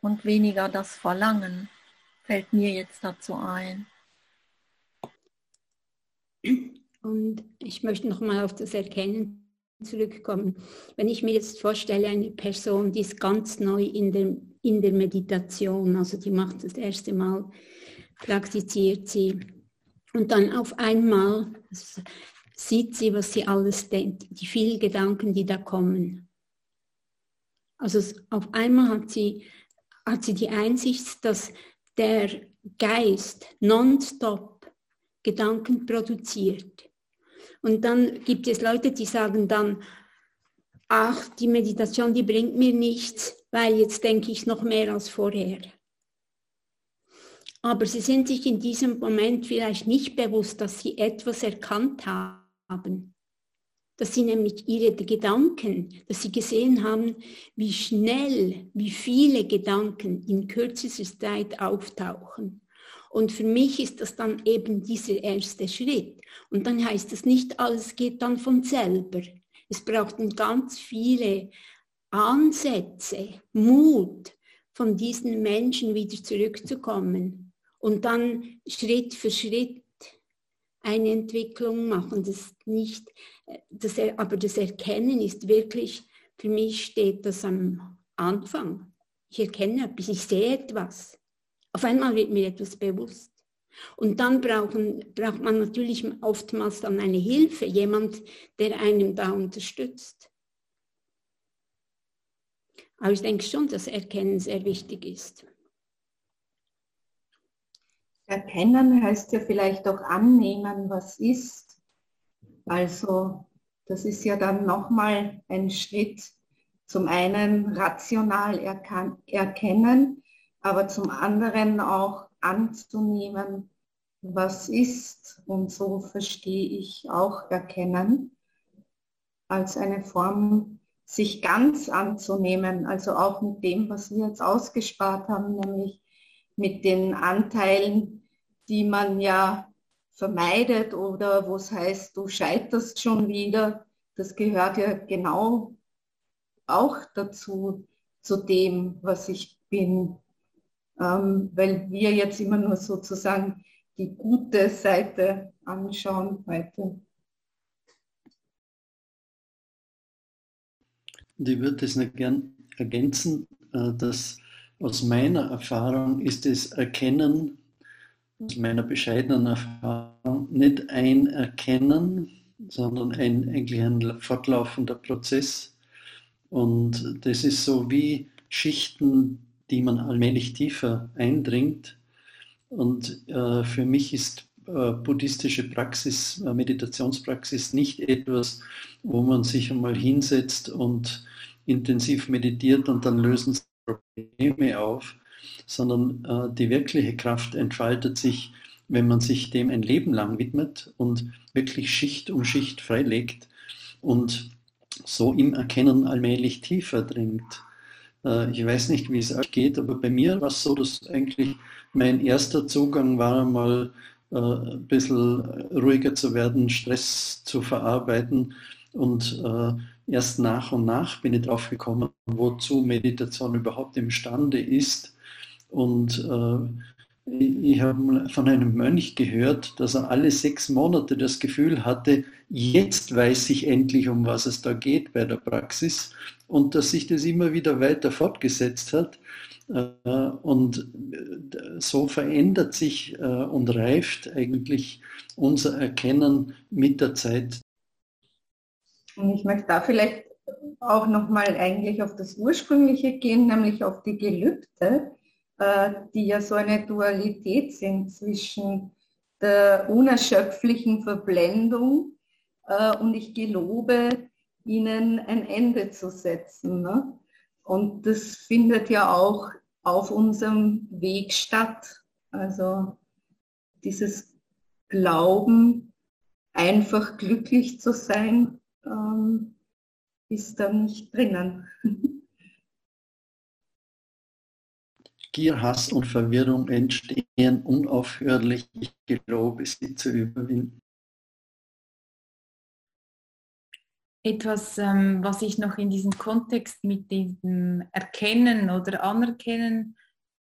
Und weniger das Verlangen fällt mir jetzt dazu ein. Und ich möchte nochmal auf das Erkennen zurückkommen. Wenn ich mir jetzt vorstelle, eine Person, die ist ganz neu in der, in der Meditation, also die macht das erste Mal, praktiziert sie. Und dann auf einmal sieht sie, was sie alles denkt, die vielen Gedanken, die da kommen. Also auf einmal hat sie, hat sie die Einsicht, dass der Geist nonstop Gedanken produziert. Und dann gibt es Leute, die sagen dann, ach, die Meditation, die bringt mir nichts, weil jetzt denke ich noch mehr als vorher. Aber sie sind sich in diesem Moment vielleicht nicht bewusst, dass sie etwas erkannt haben. Dass sie nämlich ihre Gedanken, dass sie gesehen haben, wie schnell, wie viele Gedanken in kürzester Zeit auftauchen. Und für mich ist das dann eben dieser erste Schritt. Und dann heißt es nicht, alles geht dann von selber. Es braucht ganz viele Ansätze, Mut von diesen Menschen wieder zurückzukommen und dann Schritt für Schritt eine Entwicklung machen. Das nicht, das, aber das Erkennen ist wirklich, für mich steht das am Anfang. Ich erkenne etwas, ich sehe etwas. Auf einmal wird mir etwas bewusst. Und dann brauchen, braucht man natürlich oftmals dann eine Hilfe, jemand, der einem da unterstützt. Aber ich denke schon, dass Erkennen sehr wichtig ist. Erkennen heißt ja vielleicht auch annehmen, was ist. Also das ist ja dann nochmal ein Schritt, zum einen rational erkennen, aber zum anderen auch anzunehmen, was ist. Und so verstehe ich auch Erkennen als eine Form, sich ganz anzunehmen, also auch mit dem, was wir jetzt ausgespart haben, nämlich mit den Anteilen, die man ja vermeidet oder wo es heißt, du scheiterst schon wieder. Das gehört ja genau auch dazu, zu dem, was ich bin. Ähm, weil wir jetzt immer nur sozusagen die gute Seite anschauen heute. Und ich würde es noch gern ergänzen, äh, dass aus meiner Erfahrung ist das Erkennen, aus meiner bescheidenen Erfahrung, nicht ein Erkennen, sondern ein, eigentlich ein fortlaufender Prozess. Und das ist so wie Schichten, die man allmählich tiefer eindringt. Und äh, für mich ist äh, buddhistische Praxis, äh, Meditationspraxis nicht etwas, wo man sich einmal hinsetzt und intensiv meditiert und dann lösen sich Probleme auf, sondern äh, die wirkliche Kraft entfaltet sich, wenn man sich dem ein Leben lang widmet und wirklich Schicht um Schicht freilegt und so im Erkennen allmählich tiefer dringt. Ich weiß nicht, wie es euch geht, aber bei mir war es so, dass eigentlich mein erster Zugang war mal ein bisschen ruhiger zu werden, Stress zu verarbeiten und äh, erst nach und nach bin ich drauf gekommen, wozu Meditation überhaupt imstande ist. Und äh, ich habe von einem Mönch gehört, dass er alle sechs Monate das Gefühl hatte, jetzt weiß ich endlich, um was es da geht bei der Praxis und dass sich das immer wieder weiter fortgesetzt hat. Äh, und äh, so verändert sich äh, und reift eigentlich unser Erkennen mit der Zeit. Ich möchte da vielleicht auch nochmal eigentlich auf das Ursprüngliche gehen, nämlich auf die Gelübde, die ja so eine Dualität sind zwischen der unerschöpflichen Verblendung und ich gelobe, ihnen ein Ende zu setzen. Ne? Und das findet ja auch auf unserem Weg statt. Also dieses Glauben, einfach glücklich zu sein, ähm, ist da nicht drinnen. Gier, Hass und Verwirrung entstehen unaufhörlich. Ich gelobe, sie zu überwinden. Etwas, ähm, was ich noch in diesem Kontext mit dem Erkennen oder Anerkennen,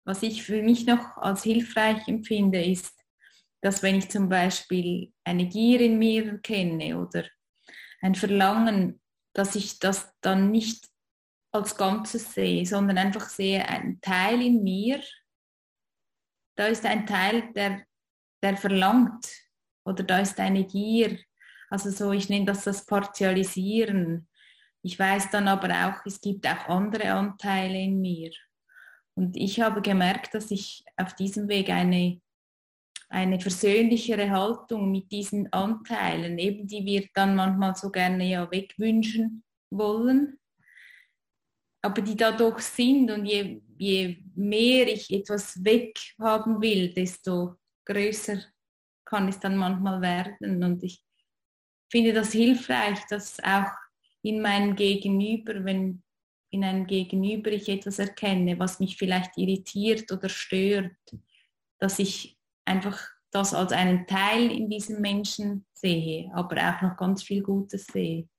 was ich für mich noch als hilfreich empfinde, ist, dass wenn ich zum Beispiel eine Gier in mir erkenne oder ein Verlangen, dass ich das dann nicht als Ganzes sehe, sondern einfach sehe, ein Teil in mir, da ist ein Teil, der, der verlangt oder da ist eine Gier, also so, ich nenne das das Partialisieren. Ich weiß dann aber auch, es gibt auch andere Anteile in mir. Und ich habe gemerkt, dass ich auf diesem Weg eine, eine versöhnlichere Haltung mit diesen Anteilen, eben die wir dann manchmal so gerne ja wegwünschen wollen, aber die da doch sind und je, je mehr ich etwas weghaben will, desto größer kann es dann manchmal werden. Und ich finde das hilfreich, dass auch in meinem Gegenüber, wenn in einem Gegenüber ich etwas erkenne, was mich vielleicht irritiert oder stört, dass ich einfach das als einen Teil in diesem Menschen sehe, aber auch noch ganz viel Gutes sehe.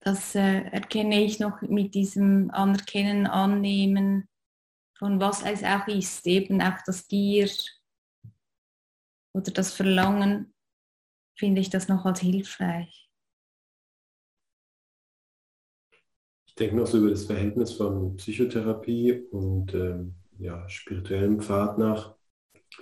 Das äh, erkenne ich noch mit diesem Anerkennen, Annehmen von was es auch ist, eben auch das Gier oder das Verlangen finde ich das noch als hilfreich. Ich denke noch so über das Verhältnis von Psychotherapie und ähm, ja, spirituellem Pfad nach.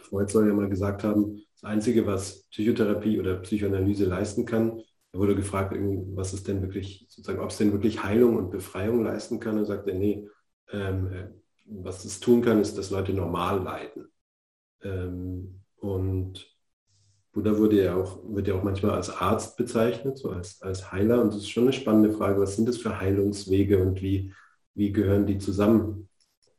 Freud soll ja mal gesagt haben, das Einzige, was Psychotherapie oder Psychoanalyse leisten kann, da wurde gefragt, was es denn wirklich, sozusagen, ob es denn wirklich Heilung und Befreiung leisten kann. Und sagte, nee, ähm, äh, was es tun kann, ist, dass Leute normal leiden. Ähm, und Buddha wurde ja auch, wird ja auch manchmal als Arzt bezeichnet, so als, als Heiler. Und das ist schon eine spannende Frage, was sind das für Heilungswege und wie, wie gehören die zusammen?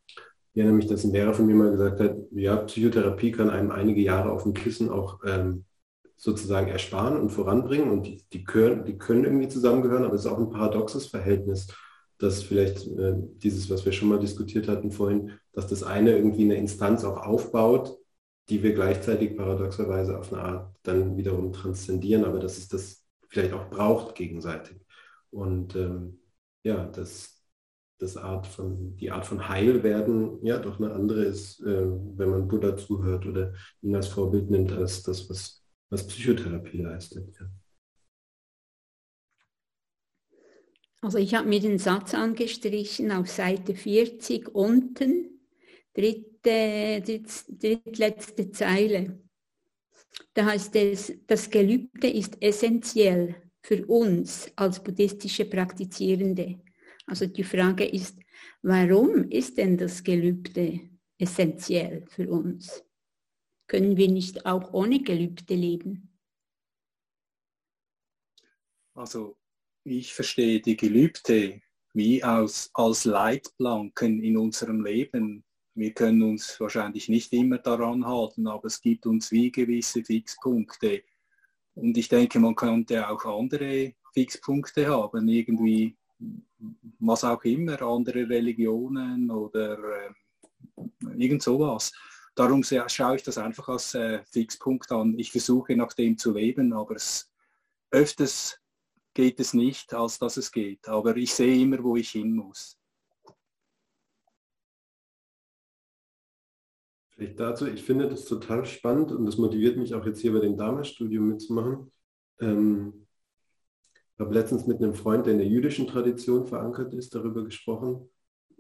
Ich erinnere mich, dass ein Lehrer von mir mal gesagt hat, ja, Psychotherapie kann einem einige Jahre auf dem Kissen auch ähm, sozusagen ersparen und voranbringen und die, die, können, die können irgendwie zusammengehören, aber es ist auch ein paradoxes Verhältnis, dass vielleicht äh, dieses, was wir schon mal diskutiert hatten vorhin, dass das eine irgendwie eine Instanz auch aufbaut, die wir gleichzeitig paradoxerweise auf eine Art dann wiederum transzendieren, aber dass es das vielleicht auch braucht gegenseitig. Und ähm, ja, dass das Art von, die Art von Heilwerden ja doch eine andere ist, äh, wenn man Buddha zuhört oder ihn als Vorbild nimmt, als das, was, was Psychotherapie leistet. Ja. Also ich habe mir den Satz angestrichen auf Seite 40 unten, dritt, drittletzte Zeile. Da heißt es, das Gelübde ist essentiell für uns als buddhistische Praktizierende. Also die Frage ist, warum ist denn das Gelübde essentiell für uns? Können wir nicht auch ohne Gelübde leben? Also ich verstehe die Gelübde wie aus, als Leitplanken in unserem Leben. Wir können uns wahrscheinlich nicht immer daran halten, aber es gibt uns wie gewisse Fixpunkte. Und ich denke, man könnte auch andere Fixpunkte haben, irgendwie was auch immer, andere Religionen oder äh, irgend sowas. Darum schaue ich das einfach als äh, Fixpunkt an. Ich versuche nach dem zu leben, aber es, öfters geht es nicht, als dass es geht. Aber ich sehe immer, wo ich hin muss. Vielleicht dazu, ich finde das total spannend und das motiviert mich auch jetzt hier bei dem Dharma-Studium mitzumachen. Ähm, ich habe letztens mit einem Freund, der in der jüdischen Tradition verankert ist, darüber gesprochen.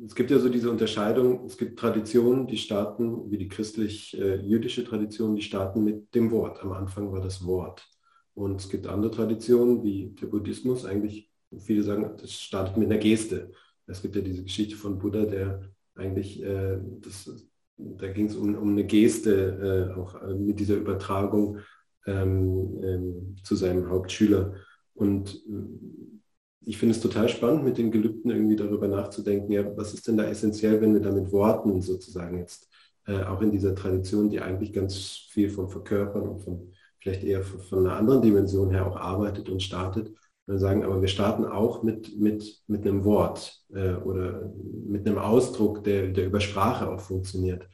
Es gibt ja so diese Unterscheidung, es gibt Traditionen, die starten, wie die christlich-jüdische Tradition, die starten mit dem Wort. Am Anfang war das Wort. Und es gibt andere Traditionen, wie der Buddhismus, eigentlich, viele sagen, das startet mit einer Geste. Es gibt ja diese Geschichte von Buddha, der eigentlich, äh, das, da ging es um, um eine Geste, äh, auch äh, mit dieser Übertragung ähm, ähm, zu seinem Hauptschüler. Und äh, ich finde es total spannend, mit den Gelübden irgendwie darüber nachzudenken, ja, was ist denn da essentiell, wenn wir da mit Worten sozusagen jetzt, äh, auch in dieser Tradition, die eigentlich ganz viel vom Verkörpern und von vielleicht eher von einer anderen Dimension her auch arbeitet und startet, sagen, aber wir starten auch mit, mit, mit einem Wort äh, oder mit einem Ausdruck, der, der über Sprache auch funktioniert.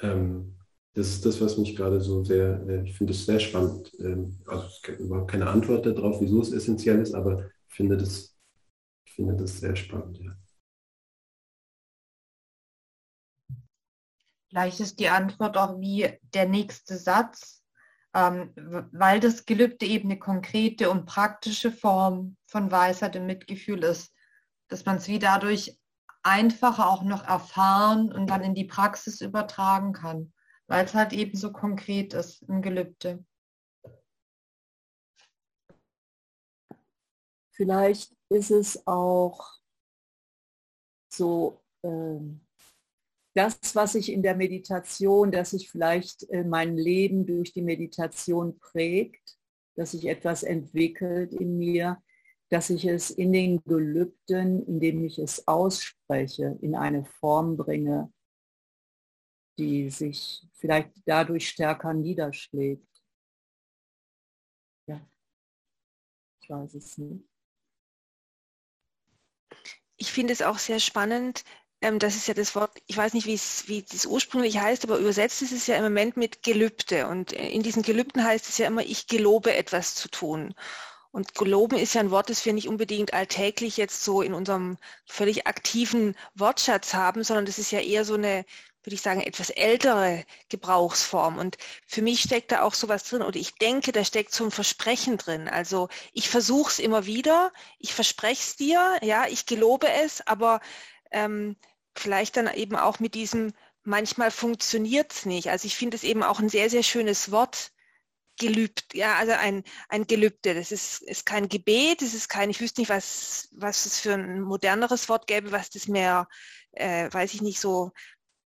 Ähm, das ist das, was mich gerade so sehr, äh, ich finde es sehr spannend. Ähm, also es gibt überhaupt keine Antwort darauf, wieso es essentiell ist, aber ich finde das, ich finde das sehr spannend. Ja. Vielleicht ist die Antwort auch wie der nächste Satz, ähm, weil das Gelübde eben eine konkrete und praktische Form von Weisheit und Mitgefühl ist, dass man es wie dadurch einfacher auch noch erfahren und dann in die Praxis übertragen kann weil es halt eben so konkret ist im Gelübde. Vielleicht ist es auch so, äh, das, was ich in der Meditation, dass sich vielleicht äh, mein Leben durch die Meditation prägt, dass sich etwas entwickelt in mir, dass ich es in den Gelübden, indem ich es ausspreche, in eine Form bringe, die sich vielleicht dadurch stärker niederschlägt. Ja, ich weiß es nicht. Ich finde es auch sehr spannend, ähm, das ist ja das Wort, ich weiß nicht, wie es, ursprünglich heißt, aber übersetzt ist es ja im Moment mit Gelübde. Und in diesen Gelübden heißt es ja immer, ich gelobe etwas zu tun. Und geloben ist ja ein Wort, das wir nicht unbedingt alltäglich jetzt so in unserem völlig aktiven Wortschatz haben, sondern das ist ja eher so eine würde ich sagen, etwas ältere Gebrauchsform. Und für mich steckt da auch sowas drin oder ich denke, da steckt so ein Versprechen drin. Also ich versuche es immer wieder, ich verspreche es dir, ja, ich gelobe es, aber ähm, vielleicht dann eben auch mit diesem, manchmal funktioniert es nicht. Also ich finde es eben auch ein sehr, sehr schönes Wort, gelübt, ja, also ein, ein Gelübde. Das ist, ist kein Gebet, das ist kein, ich wüsste nicht, was, was es für ein moderneres Wort gäbe, was das mehr, äh, weiß ich nicht, so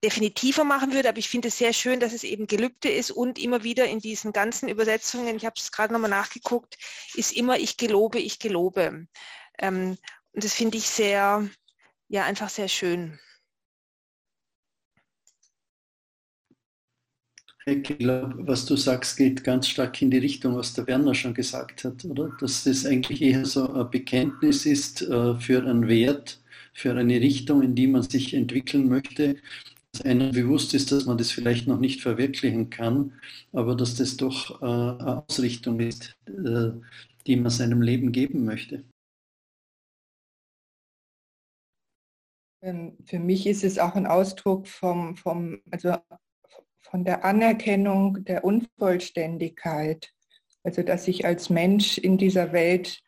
definitiver machen würde, aber ich finde es sehr schön, dass es eben Gelübde ist und immer wieder in diesen ganzen Übersetzungen, ich habe es gerade nochmal nachgeguckt, ist immer ich gelobe, ich gelobe. Ähm, und das finde ich sehr, ja, einfach sehr schön. Ich glaube, was du sagst, geht ganz stark in die Richtung, was der Werner schon gesagt hat, oder? Dass das eigentlich eher so ein Bekenntnis ist äh, für einen Wert, für eine Richtung, in die man sich entwickeln möchte. Dass einem bewusst ist, dass man das vielleicht noch nicht verwirklichen kann, aber dass das doch äh, eine Ausrichtung ist, äh, die man seinem Leben geben möchte. Für mich ist es auch ein Ausdruck vom, vom, also von der Anerkennung der Unvollständigkeit. Also dass ich als Mensch in dieser Welt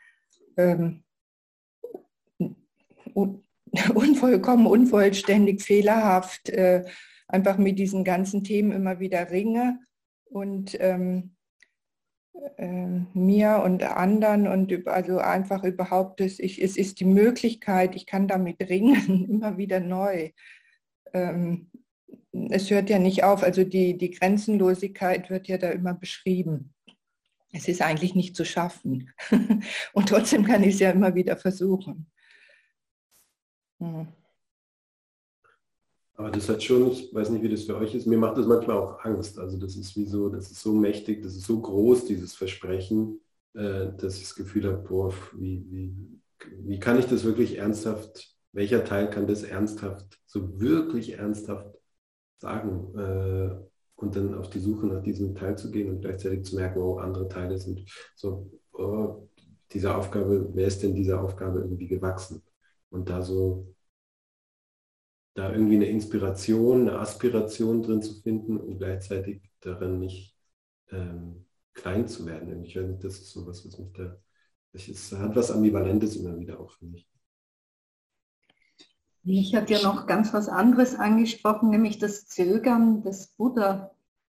ähm, unvollkommen, unvollständig, fehlerhaft äh, einfach mit diesen ganzen Themen immer wieder ringe und ähm, äh, mir und anderen und also einfach überhaupt, es, ich, es ist die Möglichkeit, ich kann damit ringen, immer wieder neu. Ähm, es hört ja nicht auf, also die, die Grenzenlosigkeit wird ja da immer beschrieben. Es ist eigentlich nicht zu schaffen. Und trotzdem kann ich es ja immer wieder versuchen. Hm. Aber das hat schon, ich weiß nicht, wie das für euch ist, mir macht das manchmal auch Angst. Also das ist wie so, das ist so mächtig, das ist so groß, dieses Versprechen, äh, dass ich das Gefühl habe, boah, wie, wie, wie kann ich das wirklich ernsthaft, welcher Teil kann das ernsthaft, so wirklich ernsthaft sagen äh, und dann auf die Suche nach diesem Teil zu gehen und gleichzeitig zu merken, oh, andere Teile sind so, oh, dieser Aufgabe, wer ist denn dieser Aufgabe irgendwie gewachsen? Und da so, da irgendwie eine Inspiration, eine Aspiration drin zu finden und gleichzeitig darin nicht ähm, klein zu werden. Ich nicht, das ist so was, was mich da, es hat was Ambivalentes immer wieder auch für mich. Ich hatte ja noch ganz was anderes angesprochen, nämlich das Zögern des Buddha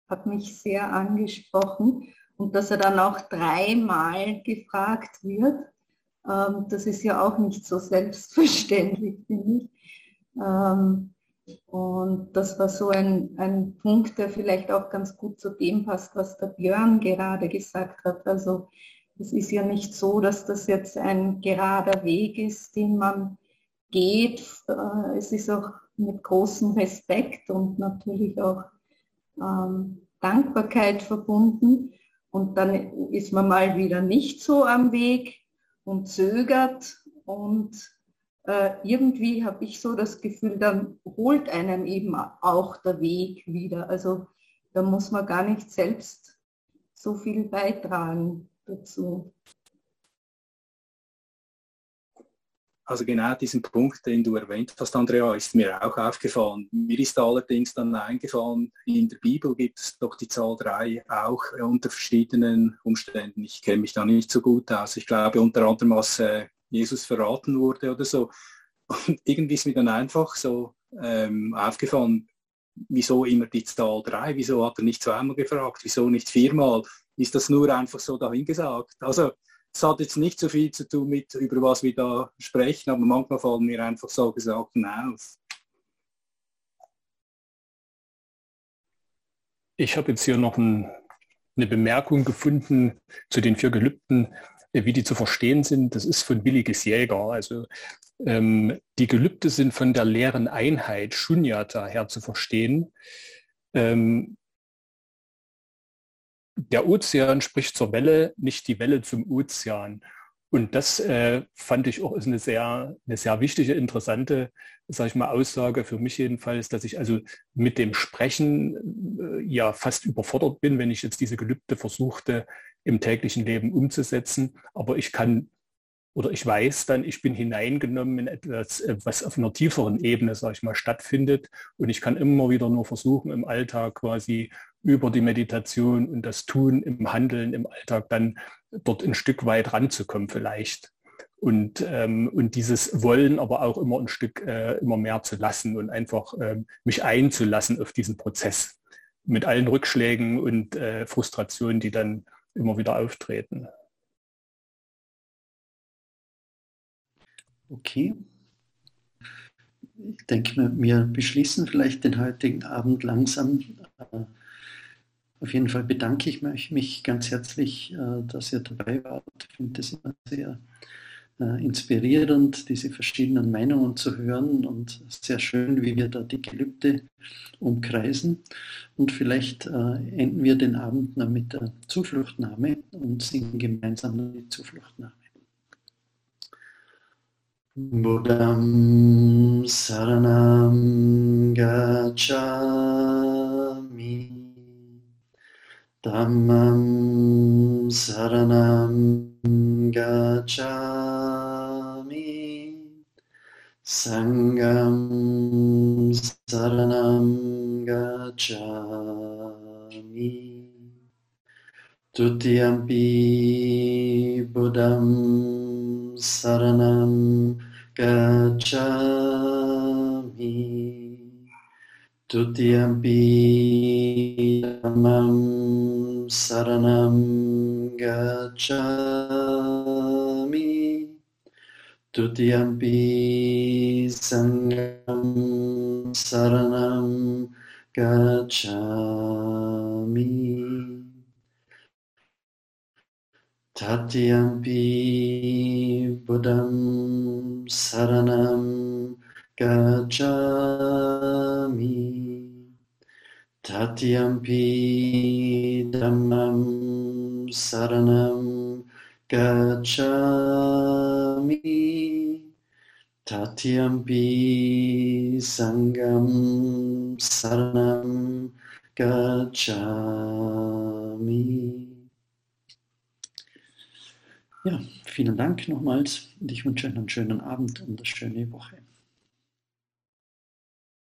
hat mich sehr angesprochen und dass er dann auch dreimal gefragt wird. Ähm, das ist ja auch nicht so selbstverständlich, finde ich. Ähm, und das war so ein, ein Punkt, der vielleicht auch ganz gut zu dem passt, was der Björn gerade gesagt hat. Also es ist ja nicht so, dass das jetzt ein gerader Weg ist, den man geht. Äh, es ist auch mit großem Respekt und natürlich auch ähm, Dankbarkeit verbunden. Und dann ist man mal wieder nicht so am Weg und zögert und äh, irgendwie habe ich so das Gefühl, dann holt einem eben auch der Weg wieder. Also da muss man gar nicht selbst so viel beitragen dazu. Also genau diesen Punkt, den du erwähnt hast, Andrea, ist mir auch aufgefallen. Mir ist allerdings dann eingefallen, in der Bibel gibt es doch die Zahl 3 auch unter verschiedenen Umständen. Ich kenne mich da nicht so gut aus. Ich glaube unter anderem, was äh, Jesus verraten wurde oder so. Und irgendwie ist mir dann einfach so ähm, aufgefallen, wieso immer die Zahl 3, wieso hat er nicht zweimal gefragt, wieso nicht viermal? Ist das nur einfach so dahingesagt? Also es hat jetzt nicht so viel zu tun mit, über was wir da sprechen, aber manchmal fallen mir einfach so gesagt auf. Ich habe jetzt hier noch ein, eine Bemerkung gefunden zu den vier Gelübden, wie die zu verstehen sind. Das ist von Williges Jäger. Also ähm, die Gelübde sind von der leeren Einheit Shunyata her zu verstehen. Ähm, der Ozean spricht zur Welle, nicht die Welle zum Ozean. Und das äh, fand ich auch ist eine sehr, eine sehr wichtige, interessante, sage ich mal, Aussage für mich jedenfalls, dass ich also mit dem Sprechen äh, ja fast überfordert bin, wenn ich jetzt diese Gelübde versuchte, im täglichen Leben umzusetzen. Aber ich kann oder ich weiß dann, ich bin hineingenommen in etwas, äh, was auf einer tieferen Ebene, sage ich mal, stattfindet. Und ich kann immer wieder nur versuchen, im Alltag quasi über die Meditation und das Tun im Handeln im Alltag dann dort ein Stück weit ranzukommen vielleicht. Und, ähm, und dieses Wollen aber auch immer ein Stück äh, immer mehr zu lassen und einfach ähm, mich einzulassen auf diesen Prozess. mit allen Rückschlägen und äh, Frustrationen, die dann immer wieder auftreten. Okay. Ich denke, wir beschließen vielleicht den heutigen Abend langsam. Äh, auf jeden Fall bedanke ich mich ganz herzlich, äh, dass ihr dabei wart. Ich finde das immer sehr inspirierend, diese verschiedenen Meinungen zu hören und sehr schön, wie wir da die Gelübde umkreisen. Und vielleicht enden wir den Abend mit der Zufluchtnahme und singen gemeinsam die Zufluchtnahme. Buddham Saranam Gacchami Dhammam Saranam Gacchami. Sangam Saranam Gacchami. Tutiyampi Buddham Saranam Gacchami Tutiyampi Dhammam Saranam Gacchami. Tutiyampi Sangam Saranam Gacchami. Tatyampi Buddham Saranam Gacchami Tatyampi Dhammam Saranam Gacchami Tatyampi Sangam Saranam Gacchami ja, vielen Dank nochmals und ich wünsche einen schönen Abend und eine schöne Woche.